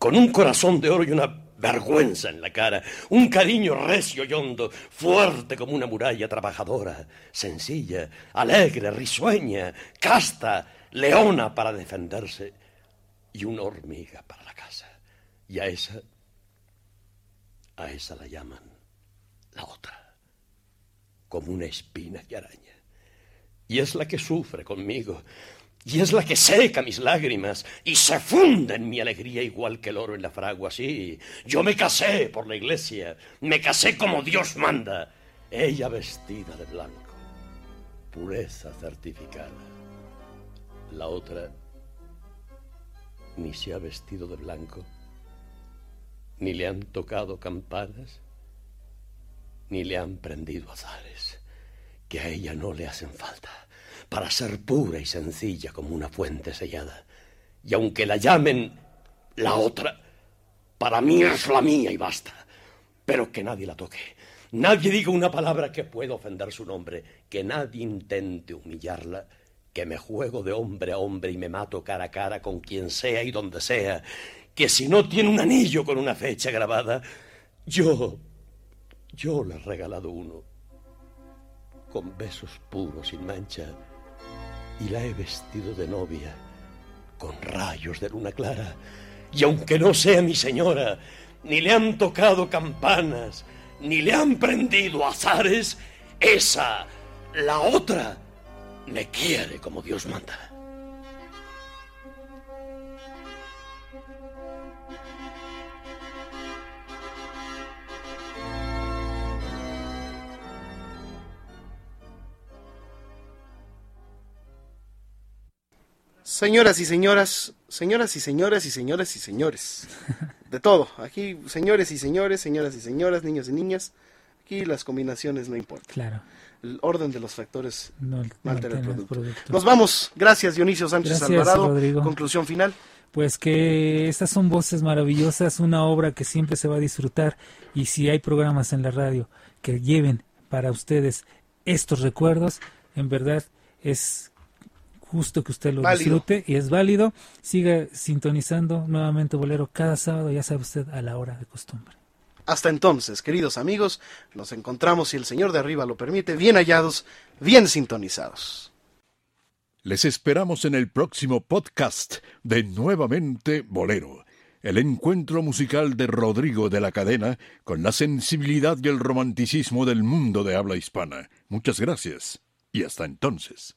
con un corazón de oro y una vergüenza en la cara, un cariño recio y hondo, fuerte como una muralla trabajadora, sencilla, alegre, risueña, casta, leona para defenderse y una hormiga para la casa. Y a esa, a esa la llaman la otra, como una espina que araña. Y es la que sufre conmigo, y es la que seca mis lágrimas y se funde en mi alegría igual que el oro en la fragua. Sí, yo me casé por la iglesia, me casé como Dios manda. Ella vestida de blanco, pureza certificada. La otra ni se ha vestido de blanco, ni le han tocado campanas, ni le han prendido azares, que a ella no le hacen falta para ser pura y sencilla como una fuente sellada. Y aunque la llamen la otra, para mí es la mía y basta. Pero que nadie la toque. Nadie diga una palabra que pueda ofender su nombre. Que nadie intente humillarla. Que me juego de hombre a hombre y me mato cara a cara con quien sea y donde sea. Que si no tiene un anillo con una fecha grabada, yo, yo le he regalado uno. Con besos puros sin mancha y la he vestido de novia con rayos de luna clara. Y aunque no sea mi señora, ni le han tocado campanas, ni le han prendido azares, esa, la otra, me quiere como Dios manda. Señoras y señoras, señoras y señoras y señores y señores. De todo. Aquí, señores y señores, señoras y señoras, niños y niñas. Aquí las combinaciones no importan. Claro. El orden de los factores no, no altera el el producto. producto. Nos vamos. Gracias, Dionisio Sánchez Gracias, Alvarado. Rodrigo. Conclusión final. Pues que estas son voces maravillosas, una obra que siempre se va a disfrutar y si hay programas en la radio que lleven para ustedes estos recuerdos, en verdad es justo que usted lo Válido. disfrute y es válido. Siga sintonizando nuevamente Bolero cada sábado, ya sabe usted, a la hora de costumbre. Hasta entonces, queridos amigos, nos encontramos, si el Señor de arriba lo permite, bien hallados, bien sintonizados. Les esperamos en el próximo podcast de Nuevamente Bolero, el encuentro musical de Rodrigo de la Cadena con la sensibilidad y el romanticismo del mundo de habla hispana. Muchas gracias y hasta entonces.